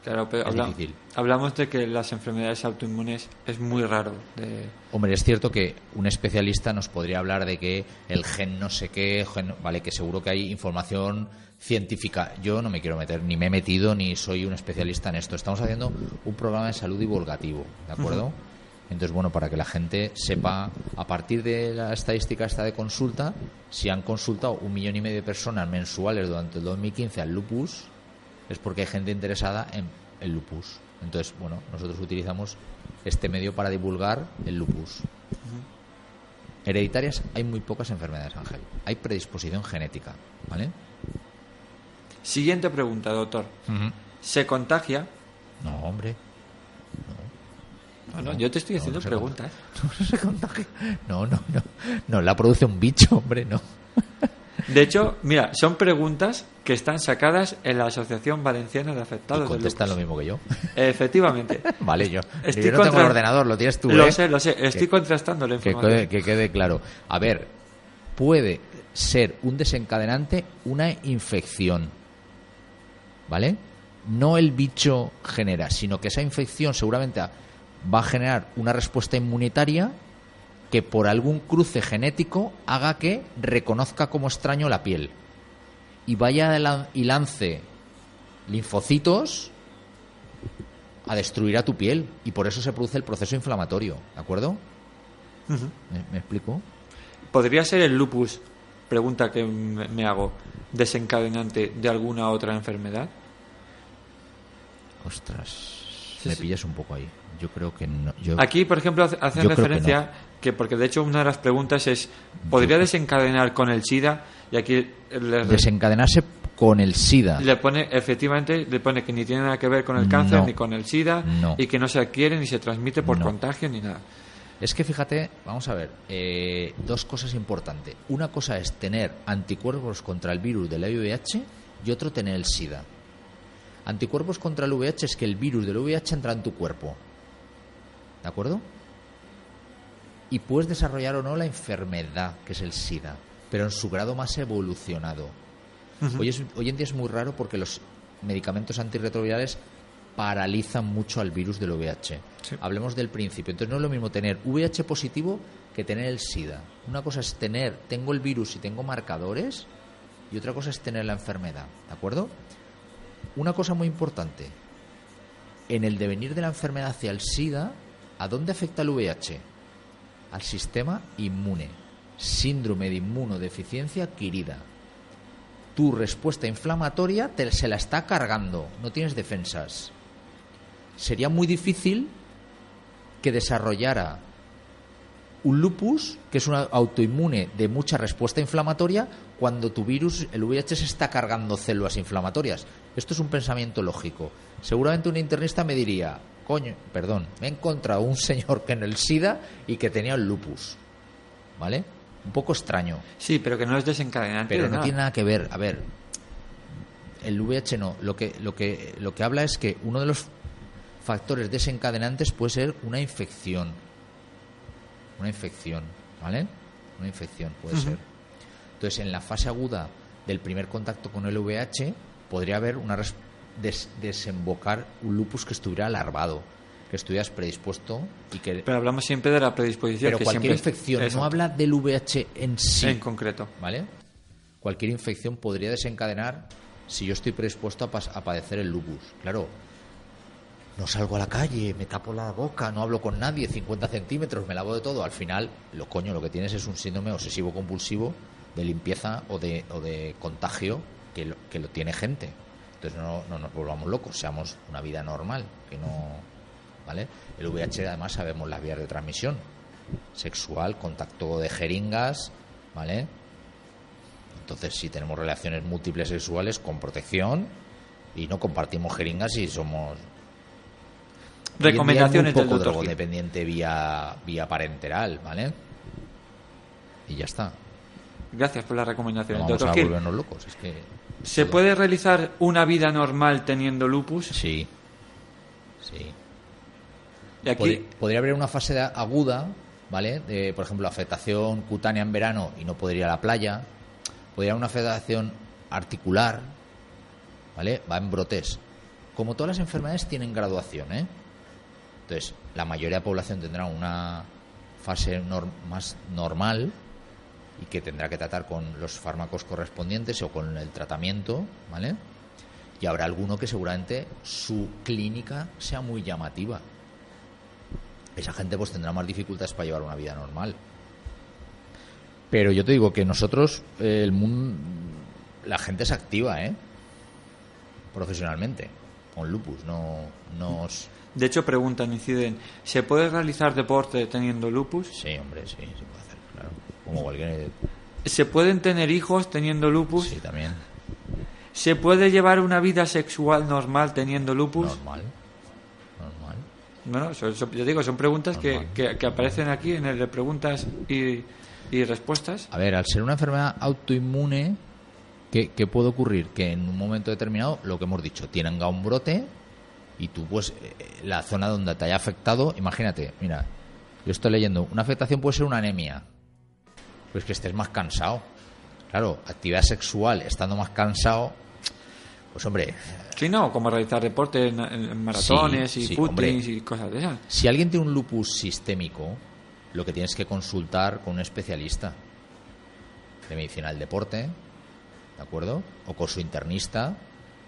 Claro, pero habla- difícil. hablamos de que las enfermedades autoinmunes es muy raro. De... Hombre, es cierto que un especialista nos podría hablar de que el gen no sé qué, gen- vale, que seguro que hay información científica. Yo no me quiero meter, ni me he metido, ni soy un especialista en esto. Estamos haciendo un programa de salud divulgativo, ¿de acuerdo? Entonces, bueno, para que la gente sepa, a partir de la estadística esta de consulta, si han consultado un millón y medio de personas mensuales durante el 2015 al lupus, es porque hay gente interesada en el lupus. Entonces, bueno, nosotros utilizamos este medio para divulgar el lupus. Hereditarias hay muy pocas enfermedades, Ángel. Hay predisposición genética, ¿vale? Siguiente pregunta, doctor. ¿Se contagia? No, hombre. No, no, yo te estoy haciendo no preguntas. <laughs> No se contagia. No, no, no. No, la produce un bicho, hombre, no. <laughs> De hecho, mira, son preguntas que están sacadas en la Asociación Valenciana de Y Afectados del contesta lo mismo que yo. Efectivamente. <laughs> Vale, yo. Estoy yo no tengo el ordenador, lo tienes tú, Lo ¿eh? sé, lo sé. Estoy Que- contrastando la información. que quede claro. A ver, puede ser un desencadenante una infección. ¿Vale? No el bicho genera, sino que esa infección seguramente va a generar una respuesta inmunitaria que por algún cruce genético haga que reconozca como extraño la piel y vaya y lance linfocitos a destruir a tu piel y por eso se produce el proceso inflamatorio, ¿de acuerdo? ¿Me, me explico? ¿Podría ser el lupus, pregunta que me hago, desencadenante de alguna otra enfermedad? Ostras, Sí, me sí. pillas un poco ahí. Yo creo que no. Yo, Aquí, por ejemplo, hace- hacen que referencia que, porque de hecho una de las preguntas es, ¿podría Yo- desencadenar con el SIDA? Y aquí le, desencadenarse con el SIDA. le pone, efectivamente, le pone que ni tiene nada que ver con el cáncer No. ni con el SIDA No. y que no se adquiere ni se transmite por contagio ni nada. Es que fíjate, vamos a ver, eh, dos cosas importantes. Una cosa es tener anticuerpos contra el virus del VIH y otro tener el SIDA. Anticuerpos contra el VIH es que el virus del VIH entra en tu cuerpo. ¿De acuerdo? Y puedes desarrollar o no la enfermedad, que es el SIDA, pero en su grado más evolucionado. hoy, es- hoy en día es muy raro porque los medicamentos antirretrovirales paralizan mucho al virus del VIH. Sí. Hablemos del principio. Entonces no es lo mismo tener VIH positivo que tener el SIDA. Una cosa es tener, tengo el virus y tengo marcadores, y otra cosa es tener la enfermedad. ¿De acuerdo? Una cosa muy importante. En el devenir de la enfermedad hacia el SIDA, ¿a dónde afecta el VIH? Al sistema inmune. Síndrome de inmunodeficiencia adquirida. Tu respuesta inflamatoria te, se la está cargando, no tienes defensas. Sería muy difícil que desarrollara un lupus, que es una autoinmune de mucha respuesta inflamatoria, cuando tu virus, el VIH, se está cargando células inflamatorias. Esto es un pensamiento lógico. Seguramente un internista me diría, coño, perdón, me he encontrado un señor que en el SIDA y que tenía el lupus. ¿Vale? Un poco extraño. Sí, pero que no es desencadenante. Pero de no nada. tiene nada que ver. A ver, el VIH no. Lo que, lo que, lo que habla es que uno de los factores desencadenantes puede ser una infección. Una infección, ¿vale? Una infección puede ser. Entonces, en la fase aguda del primer contacto con el VIH, podría haber una des- desembocar un lupus que estuviera larvado, que estuvieras predispuesto y que. Pero hablamos siempre de la predisposición. Pero que cualquier siempre- infección, no habla del VIH en sí. En concreto. ¿vale? Cualquier infección podría desencadenar si yo estoy predispuesto a, a padecer el lupus. Claro, no salgo a la calle, me tapo la boca, no hablo con nadie, 50 centímetros, me lavo de todo. Al final, lo coño, lo que tienes es un síndrome obsesivo compulsivo de limpieza o de, o de contagio que lo, que lo tiene gente. Entonces no, no nos volvamos locos, seamos una vida normal, que no, ¿vale? El VIH además sabemos las vías de transmisión, sexual, contacto de jeringas, ¿vale? Entonces, si tenemos relaciones múltiples sexuales con protección y no compartimos jeringas y somos Recomendaciones del poco Gil. drogodependiente vía vía parenteral, ¿vale? Y ya está. Gracias por la No recomendación. vamos doctor a volvernos locos. Es que ¿se puede realizar una vida normal teniendo lupus? sí, sí. Y aquí, Pod- podría haber una fase de- aguda, ¿vale? De, por ejemplo, afectación cutánea en verano y no podría ir a la playa. Podría haber una afectación articular, ¿vale? Va en brotes. Como todas las enfermedades tienen graduación, ¿eh? Entonces, la mayoría de la población tendrá una fase más normal y que tendrá que tratar con los fármacos correspondientes o con el tratamiento, ¿vale? Y habrá alguno que seguramente su clínica sea muy llamativa. Esa gente pues tendrá más dificultades para llevar una vida normal. Pero yo te digo que nosotros, eh, el mundo, la gente se activa, ¿eh? Profesionalmente, con lupus, no nos... de hecho, preguntan, inciden, ¿se puede realizar deporte teniendo lupus? Sí, hombre, sí, se puede. Como cualquier... ¿Se pueden tener hijos teniendo lupus? Sí, también. ¿Se puede llevar una vida sexual normal teniendo lupus? Normal. Normal. Bueno, son- son- yo digo, son preguntas que- que aparecen aquí en el de preguntas y, y respuestas. A ver, al ser una enfermedad autoinmune, ¿qué, qué puede ocurrir? Que en un momento determinado, lo que hemos dicho, tienen un brote y tú, pues, eh, la zona donde te haya afectado, imagínate, mira, yo estoy leyendo, una afectación puede ser una anemia, pues que estés más cansado. Claro, actividad sexual, estando más cansado, pues hombre, Sí, no, como realizar deporte en, en- maratones Sí, y sí, footings y cosas de esas. si alguien tiene un lupus sistémico, lo que tienes que consultar con un especialista de medicina del deporte, ¿de acuerdo? O con su internista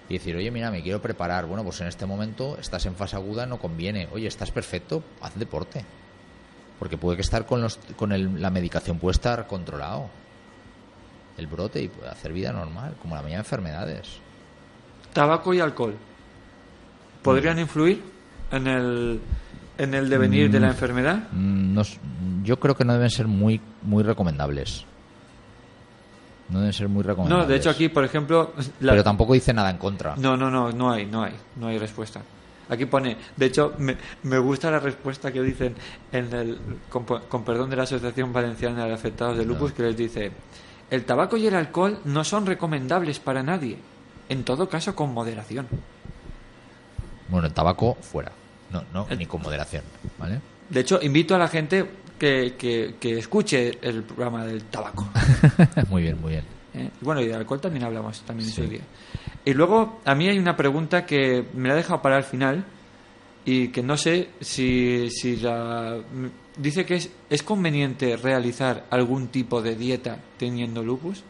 y decir, oye, mira, me quiero preparar. Bueno, pues en este momento estás en fase aguda, no conviene. Oye, estás perfecto, haz deporte. Porque puede que estar con, los, con el- la medicación, puede estar controlado el brote y puede hacer vida normal, como la mayoría de enfermedades. Tabaco y alcohol. ¿Podrían Mm. influir en el, en el devenir de la enfermedad? Mm, no s- yo creo que no deben ser muy muy recomendables. No deben ser muy recomendables. No, de hecho aquí, por ejemplo... la- Pero tampoco dice nada en contra. No, no, no, no hay, no hay, no hay respuesta. Aquí pone, de hecho, me, me gusta la respuesta que dicen en el, con, con perdón de la Asociación Valenciana de Afectados de Lupus, que les dice, el tabaco y el alcohol no son recomendables para nadie, en todo caso con moderación. Bueno, el tabaco fuera. No, no, ni con moderación, ¿vale? De hecho, invito a la gente que, que, que escuche el programa del tabaco. <laughs> muy bien, muy bien. ¿Eh? Y Bueno, y de alcohol también hablamos también Sí. su día. Y luego, a mí hay una pregunta que me la he dejado para el final y que no sé si, si la... Dice que es, es conveniente realizar algún tipo de dieta teniendo lupus.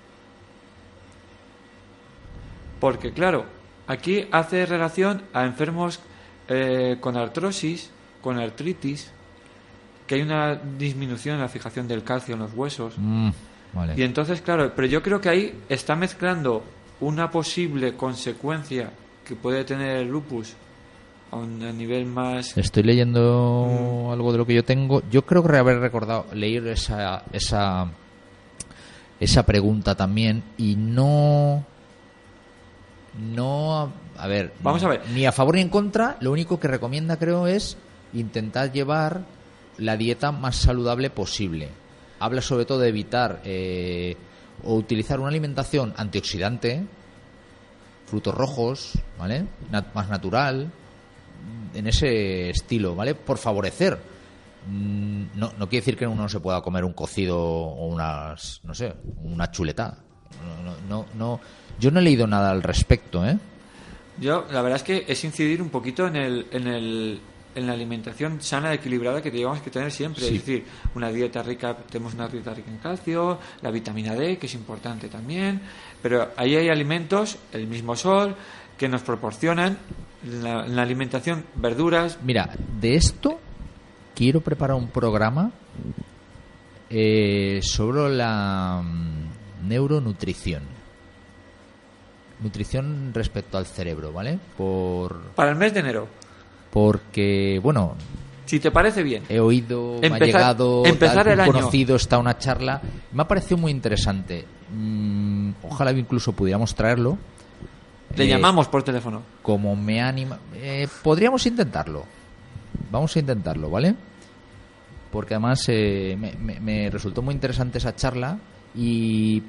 Porque, claro, aquí hace relación a enfermos eh, con artrosis, con artritis, que hay una disminución en la fijación del calcio en los huesos. Mm, vale. Y entonces, claro, pero yo creo que ahí está mezclando una posible consecuencia que puede tener el lupus a un a nivel más... Estoy leyendo Mm. algo de lo que yo tengo. Yo creo que haber recordado leer esa esa esa pregunta también y no no, a ver, Vamos a ver. ni a favor ni en contra, lo único que recomienda creo es intentar llevar la dieta más saludable posible. Habla sobre todo de evitar eh, o utilizar una alimentación antioxidante, frutos rojos, ¿vale? Más natural, en ese estilo, ¿vale? Por favorecer. Mm, No, no quiere decir que uno no se pueda comer un cocido o unas, no sé, una chuleta. No, no. Yo no he leído nada al respecto, ¿eh? Yo, la verdad es que es incidir un poquito en el, en el en la alimentación sana, equilibrada que tenemos que tener siempre. Sí. Es decir, una dieta rica, tenemos una dieta rica en calcio, la vitamina D, que es importante también, pero ahí hay alimentos, el mismo sol, que nos proporcionan en la, en la alimentación verduras. Mira, de esto quiero preparar un programa eh, sobre la mm, neuronutrición. Nutrición respecto al cerebro, ¿vale? Por, Para el mes de enero, porque, bueno, si te parece bien. he oído, me ha llegado, empezar tal, el un año. conocido, está una charla. Me ha parecido muy interesante. Mm, ojalá incluso pudiéramos traerlo. Le Eh, llamamos por teléfono. como me anima eh, podríamos intentarlo vamos a intentarlo vale porque además eh, me, me- me resultó muy interesante esa charla y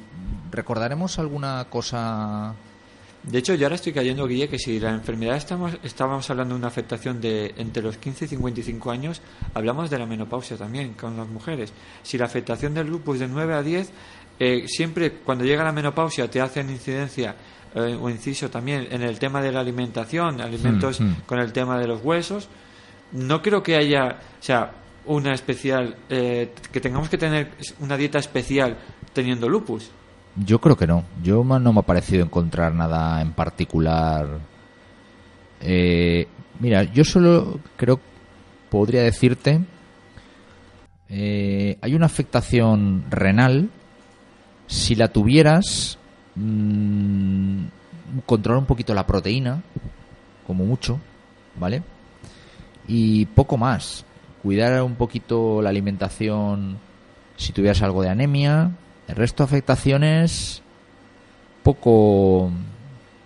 recordaremos alguna cosa De hecho, yo ahora estoy cayendo, Guille, que si la enfermedad estamos, estábamos hablando de una afectación de entre los 15 y 55 años, hablamos de la menopausia también con las mujeres. Si la afectación del lupus de 9 a 10, eh, siempre cuando llega la menopausia te hacen incidencia eh, o inciso también en el tema de la alimentación, alimentos Hmm, hmm. con el tema de los huesos, no creo que haya, o sea, una especial, eh, que tengamos que tener una dieta especial teniendo lupus. Yo creo que no. Yo no me ha parecido encontrar nada en particular. Eh, mira yo solo creo podría decirte eh, hay una afectación renal. Si la tuvieras mm, controlar un poquito la proteína como mucho vale y poco más. Cuidar un poquito la alimentación si tuvieras algo de anemia el resto de afectaciones poco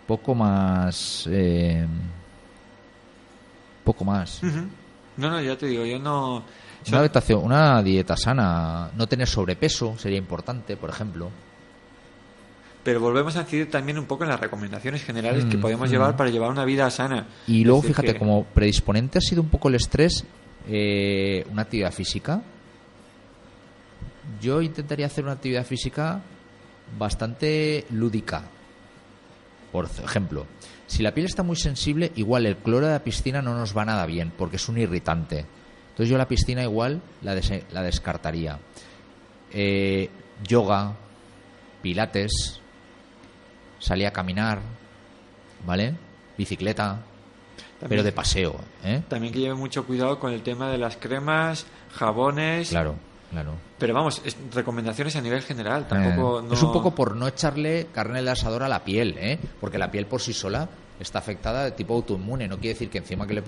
poco más eh, poco más. No, no, ya te digo, yo no... una, adaptación- una dieta sana no tener sobrepeso sería importante por ejemplo Pero volvemos a incidir también un poco en las recomendaciones generales que Mm, podemos mm. llevar para llevar una vida sana. y luego fíjate que- como predisponente ha sido un poco el estrés eh, una actividad física yo intentaría hacer una actividad física bastante lúdica por ejemplo si la piel está muy sensible igual el cloro de la piscina no nos va nada bien porque es un irritante entonces yo la piscina igual la, des- la descartaría Eh, yoga pilates salir a caminar ¿vale? bicicleta pero de paseo ¿eh? También que lleve mucho cuidado con el tema de las cremas, jabones. claro claro Pero vamos, es- recomendaciones a nivel general. Tampoco. Eh, no- Es un poco por no echarle carne de asador a la piel, ¿eh? Porque la piel por sí sola está afectada de tipo autoinmune. No quiere decir que encima que le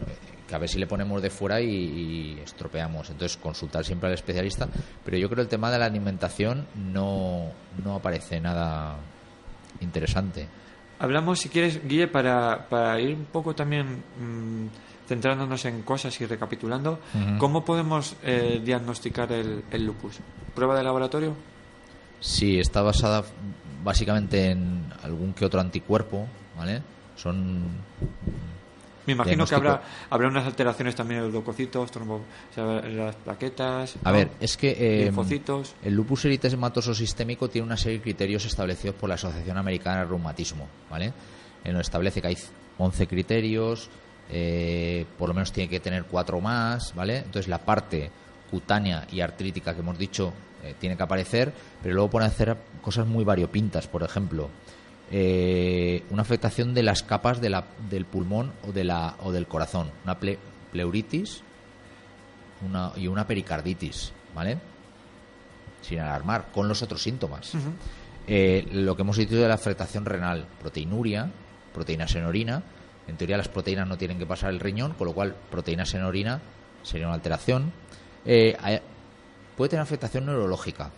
eh, que a ver si le ponemos de fuera y, y estropeamos. Entonces, consultar siempre al especialista. Pero yo creo que el tema de la alimentación no, no aparece nada interesante. Hablamos, si quieres, Guille, para, para ir un poco también mm, centrándonos en cosas y recapitulando. ¿cómo podemos eh, diagnosticar el, el lupus? ¿Prueba de laboratorio? Sí, está basada básicamente en algún que otro anticuerpo, ¿vale? Son Me imagino que habrá, habrá unas alteraciones también en los leucocitos, trombo, o sea, en las plaquetas. A ¿no? ver, es que eh, el lupus eritematoso sistémico tiene una serie de criterios establecidos por la Asociación Americana de Reumatismo, ¿vale? Donde establece que hay 11 criterios, eh, por lo menos tiene que tener cuatro más, ¿vale? Entonces la parte cutánea y artrítica que hemos dicho eh, tiene que aparecer, pero luego a hacer cosas muy variopintas, por ejemplo, eh, una afectación de las capas de la- del pulmón o, de la, o del corazón, una ple- pleuritis, una, y una pericarditis, ¿vale? Sin alarmar, con los otros síntomas. Eh, lo que hemos dicho de la afectación renal, proteinuria, proteínas en orina. En teoría las proteínas no tienen que pasar el riñón, con lo cual proteínas en orina sería una alteración. Eh, puede tener afectación neurológica,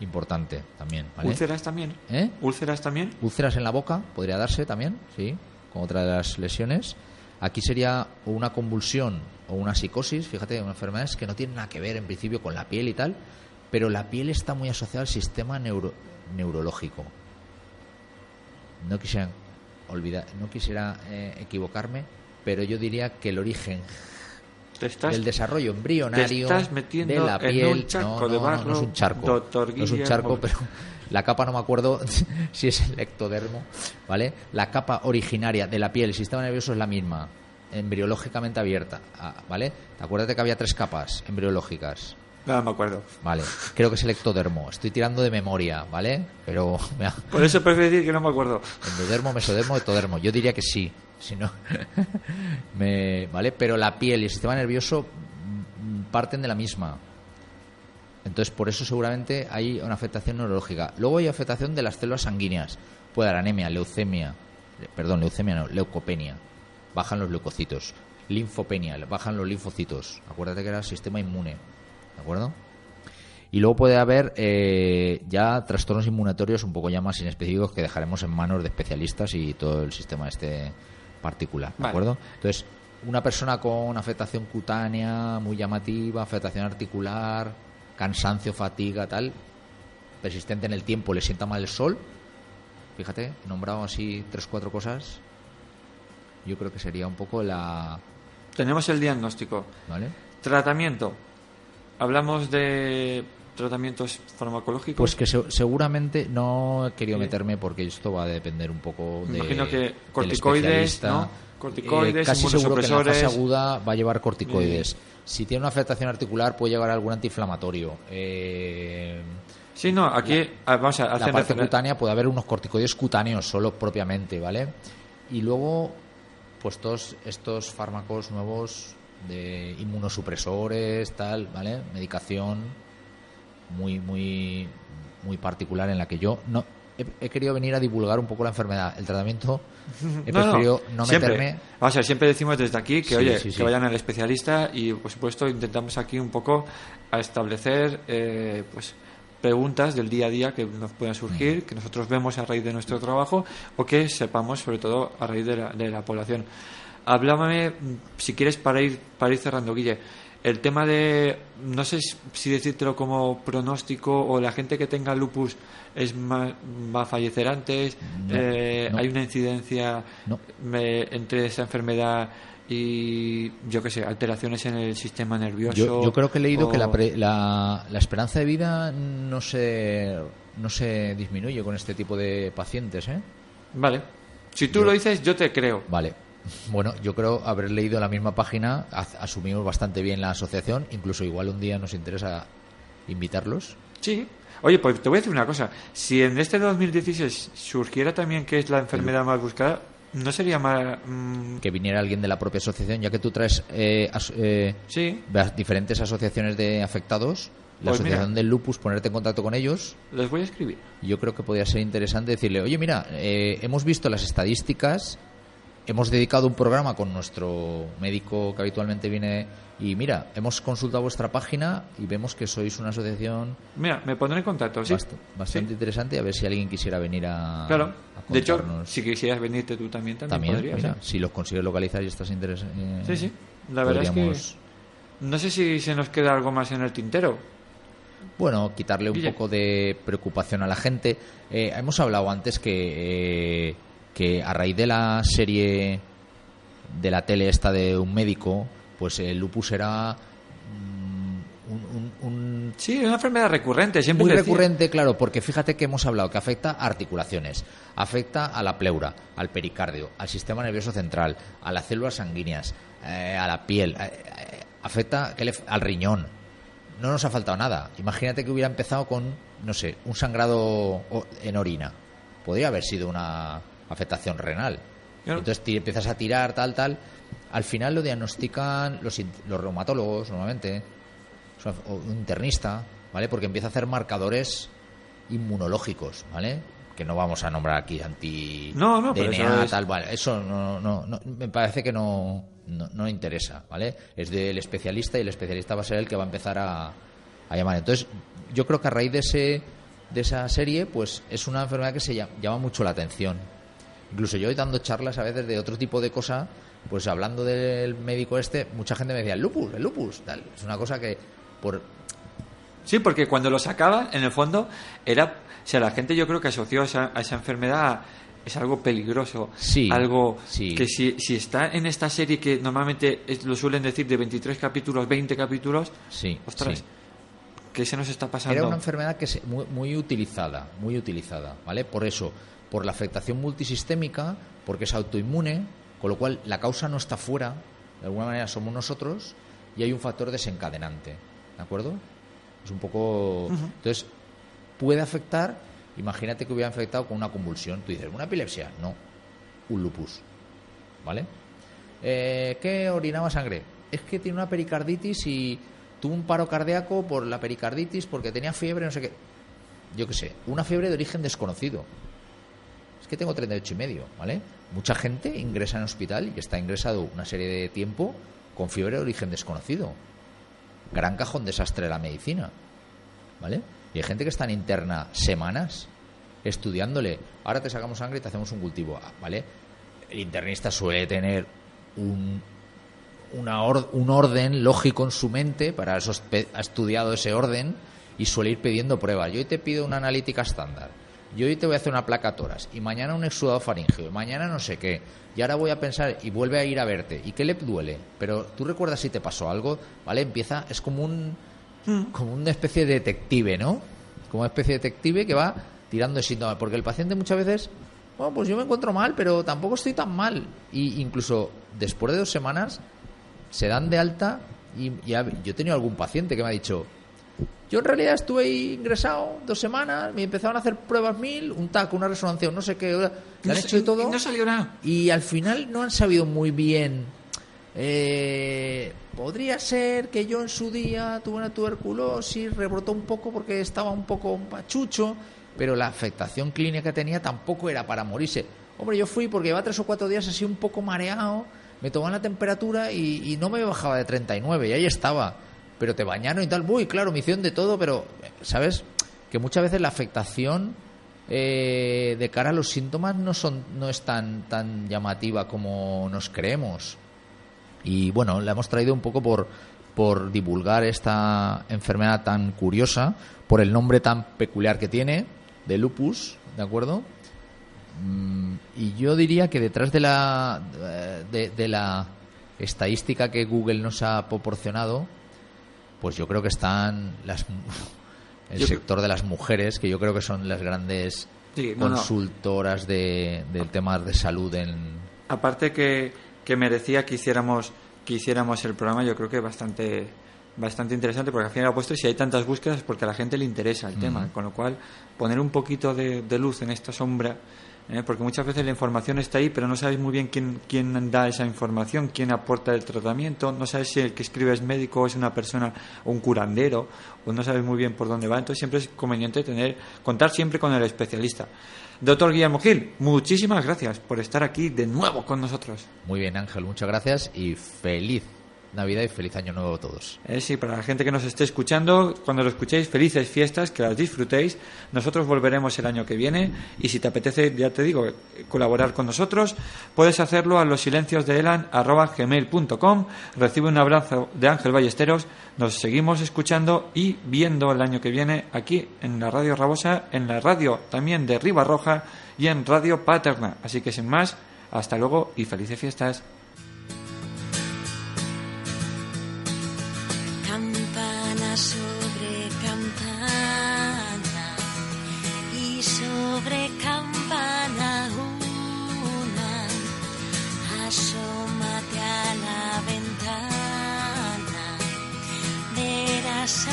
importante también. ¿vale? ¿Úlceras también? ¿Eh? ¿Úlceras también? Úlceras en la boca podría darse también, sí, con otra de las lesiones. Aquí sería una convulsión o una psicosis, fíjate, una enfermedad que no tiene nada que ver en principio con la piel y tal, pero la piel está muy asociada al sistema neuro- neurológico. No quisiera olvidar, no quisiera eh, equivocarme, pero yo diría que el origen ¿Te estás, del desarrollo embrionario te estás metiendo de la en piel un charco no, de no, no, barro, no es un charco doctor no es un charco pero la capa no me acuerdo <laughs> si es el ectodermo vale la capa originaria de la piel el sistema nervioso es la misma embriológicamente abierta ah, vale te acuerdas que había tres capas embriológicas No me acuerdo. vale creo que es el ectodermo estoy tirando de memoria vale pero <laughs> Por eso prefiero decir que no me acuerdo. Endodermo, mesodermo, ectodermo. Yo diría que sí. Si no, <laughs> me, ¿vale? Pero la piel y el sistema nervioso mm, parten de la misma. Entonces, por eso seguramente hay una afectación neurológica. Luego hay afectación de las células sanguíneas. Puede dar anemia, leucemia, perdón, leucemia no, leucopenia. Bajan los leucocitos. Linfopenia, bajan los linfocitos. Acuérdate que era el sistema inmune. ¿De acuerdo? Y luego puede haber eh, ya trastornos inmunatorios un poco ya más inespecíficos que dejaremos en manos de especialistas y todo el sistema este particular, ¿de Vale. acuerdo? Entonces, una persona con afectación cutánea muy llamativa, afectación articular, cansancio, fatiga, tal, persistente en el tiempo, le sienta mal el sol, fíjate, he nombrado así tres, cuatro cosas, yo creo que sería un poco la... Tenemos el diagnóstico. ¿Vale? Tratamiento. Hablamos de tratamientos farmacológicos. Pues que se- seguramente no he querido Sí. meterme porque esto va a depender un poco Me de. imagino que corticoides. ¿no? Corticoides, Eh, casi seguro que en la fase aguda va a llevar corticoides. Si tiene una afectación articular, puede llevar algún antiinflamatorio. Eh, Sí, no, aquí ah, vamos a la hacer parte refer- cutánea puede haber unos corticoides cutáneos solo propiamente, ¿vale? Y luego, pues todos estos fármacos nuevos de inmunosupresores, tal, ¿vale? Medicación muy, muy, muy particular en la que yo no he, he querido venir a divulgar un poco la enfermedad. El tratamiento <laughs> he No, no, preferido no, siempre. meterme. Ver, siempre decimos desde aquí que, Sí, oye, sí, sí. que vayan al especialista y, por supuesto, intentamos aquí un poco a establecer, eh, pues, preguntas del día a día que nos puedan surgir, que nosotros vemos a raíz de nuestro trabajo o que sepamos, sobre todo, a raíz de la, de la población. Háblame, si quieres, para ir, para ir cerrando, Guille. El tema de, no sé si decírtelo como pronóstico o la gente que tenga lupus es más, va a fallecer antes, No, eh, no. hay una incidencia No. me- entre esa enfermedad y, yo qué sé, alteraciones en el sistema nervioso. Yo, yo creo que he leído o- que la, pre- la, la esperanza de vida no se, no se disminuye con este tipo de pacientes, ¿eh? Vale. Si tú Yo- lo dices, yo te creo. Vale. Bueno, yo creo haber leído la misma página, as- asumimos bastante bien la asociación, incluso igual un día nos interesa invitarlos. Sí. Oye, pues te voy a decir una cosa. Si en este 2016 surgiera también que es la enfermedad más buscada, ¿no sería más... mm, Que viniera alguien de la propia asociación, ya que tú traes eh, as- eh, sí, las diferentes asociaciones de afectados, la Pues mira. asociación del lupus, ponerte en contacto con ellos. les voy a escribir. Yo creo que podría ser interesante decirle, oye, mira, eh, hemos visto las estadísticas, hemos dedicado un programa con nuestro médico que habitualmente viene y mira, hemos consultado vuestra página y vemos que sois una asociación Mira, me pondré en contacto, ¿sí? bast- bastante Sí. interesante a ver si alguien quisiera venir a, Claro. a De hecho, si quisieras venirte tú también, también, también, podrías. mira, ¿eh? si los consigues localizar y estás interesado. Sí, sí. La verdad es que... No sé si se nos queda algo más en el tintero. Bueno, quitarle un Guille. poco de preocupación a la gente. Eh, hemos hablado antes que, eh, que a raíz de la serie de la tele esta de un médico, pues el lupus era mm, un- un- un Sí, una enfermedad recurrente. Siempre muy decía. recurrente, claro, porque fíjate que hemos hablado que afecta a articulaciones, afecta a la pleura, al pericardio, al sistema nervioso central, a las células sanguíneas, eh, a la piel, eh, eh, afecta que le- al riñón. No nos ha faltado nada. Imagínate que hubiera empezado con, no sé, un sangrado en orina. Podría haber sido una afectación renal. Claro. Entonces empiezas a tirar, tal, tal. Al final lo diagnostican los, los reumatólogos normalmente, o un internista, ¿vale? Porque empieza a hacer marcadores inmunológicos, ¿vale? Que no vamos a nombrar aquí anti No, no, pero DNA, eso es- tal, vale. Eso no, no, no- me parece que no, no, no interesa, ¿vale? Es del especialista y el especialista va a ser el que va a empezar a, a llamar. Entonces, yo creo que a raíz de ese de esa serie, pues es una enfermedad que se llama, llama mucho la atención. Incluso yo dando charlas a veces de otro tipo de cosa, pues hablando del médico este, mucha gente me decía, el lupus, el lupus, tal. Es una cosa que por Sí, porque cuando lo sacaba, en el fondo, era. O sea, la gente yo creo que asoció a esa, a esa enfermedad. Es algo peligroso. Sí, Algo sí. que si, si está en esta serie que normalmente es- lo suelen decir de 23 capítulos, 20 capítulos. sí, Ostras. ¿qué se nos está pasando? Era una enfermedad que se, muy, muy utilizada, muy utilizada, ¿vale? Por eso, por la afectación multisistémica, porque es autoinmune, con lo cual la causa no está fuera, de alguna manera somos nosotros, y hay un factor desencadenante, ¿de acuerdo? Es un poco... Entonces, puede afectar, imagínate que hubiera afectado con una convulsión, tú dices, ¿una epilepsia? No, un lupus, ¿vale? Eh, ¿Qué orinaba sangre? Es que tiene una pericarditis y tuvo un paro cardíaco por la pericarditis porque tenía fiebre, no sé qué. Yo qué sé, una fiebre de origen desconocido. Que tengo 38 y medio, ¿vale? Mucha gente ingresa en hospital y está ingresado una serie de tiempo con fiebre de origen desconocido. Gran cajón desastre de la medicina, ¿vale? Y hay gente que está en interna semanas estudiándole. Ahora te sacamos sangre y te hacemos un cultivo, ah, ¿vale? El internista suele tener un, una or- un orden lógico en su mente, para eso ha estudiado ese orden y suele ir pidiendo pruebas. Yo hoy te pido una analítica estándar, yo hoy te voy a hacer una placa toras, y mañana un exudado faríngeo, y mañana no sé qué, y ahora voy a pensar, y vuelve a ir a verte, ¿y qué le duele? Pero tú recuerdas si te pasó algo, ¿vale? Empieza, es como un, como una especie de detective, ¿no? Como una especie de detective que va tirando síntomas, porque el paciente muchas veces, bueno, pues yo me encuentro mal, pero tampoco estoy tan mal. Y incluso después de dos semanas se dan de alta y, y ha- yo he tenido algún paciente que me ha dicho, yo en realidad estuve ahí ingresado dos semanas, me empezaron a hacer pruebas mil, un TAC, una resonancia, no sé qué, le han hecho de todo y no salió nada. y al final no han sabido muy bien. eh, podría ser que yo en su día tuve una tuberculosis, rebrotó un poco porque estaba un poco pachucho, pero la afectación clínica que tenía tampoco era para morirse. Hombre, yo fui porque llevaba tres o cuatro días así un poco mareado, me tomaban la temperatura y, y no me bajaba de 39 y ahí estaba. Pero te bañaron y tal, uy, claro, hicieron de todo, pero, ¿sabes? Que muchas veces la afectación eh, de cara a los síntomas no son no es tan tan llamativa como nos creemos. Y bueno la hemos traído un poco por por divulgar esta enfermedad tan curiosa por el nombre tan peculiar que tiene de lupus de acuerdo Mm, y yo diría que detrás de la de la estadística que Google nos ha proporcionado pues yo creo que están las <laughs> el Yo creo- sector de las mujeres que yo creo que son las grandes Sí, no, no. consultoras de, del tema de salud en Aparte que, que merecía que hiciéramos que hiciéramos el programa, yo creo que bastante bastante interesante porque al final puesto si hay tantas búsquedas es porque a la gente le interesa el tema, con lo cual poner un poquito de, de luz en esta sombra, ¿eh? porque muchas veces la información está ahí, pero no sabes muy bien quién, quién da esa información, quién aporta el tratamiento, no sabes si el que escribe es médico es una persona un curandero, o no sabes muy bien por dónde va, entonces siempre es conveniente tener contar siempre con el especialista. Doctor Guillermo Gil, muchísimas gracias por estar aquí de nuevo con nosotros. muy bien Ángel muchas gracias y feliz Navidad y feliz año nuevo a todos Eh, sí, para la gente que nos esté escuchando, cuando lo escuchéis, felices fiestas, que las disfrutéis. Nosotros volveremos el año que viene y si te apetece, ya te digo, colaborar con nosotros, puedes hacerlo a los silencios de elan@gmail.com. Recibe un abrazo de Ángel Ballesteros. Nos seguimos escuchando y viendo el año que viene aquí en la Radio Rabosa, en la radio también de Ribarroja y en Radio Paterna. Así que sin más, hasta luego y felices fiestas. Sobre campana y sobre campana una. Asómate a la ventana, verás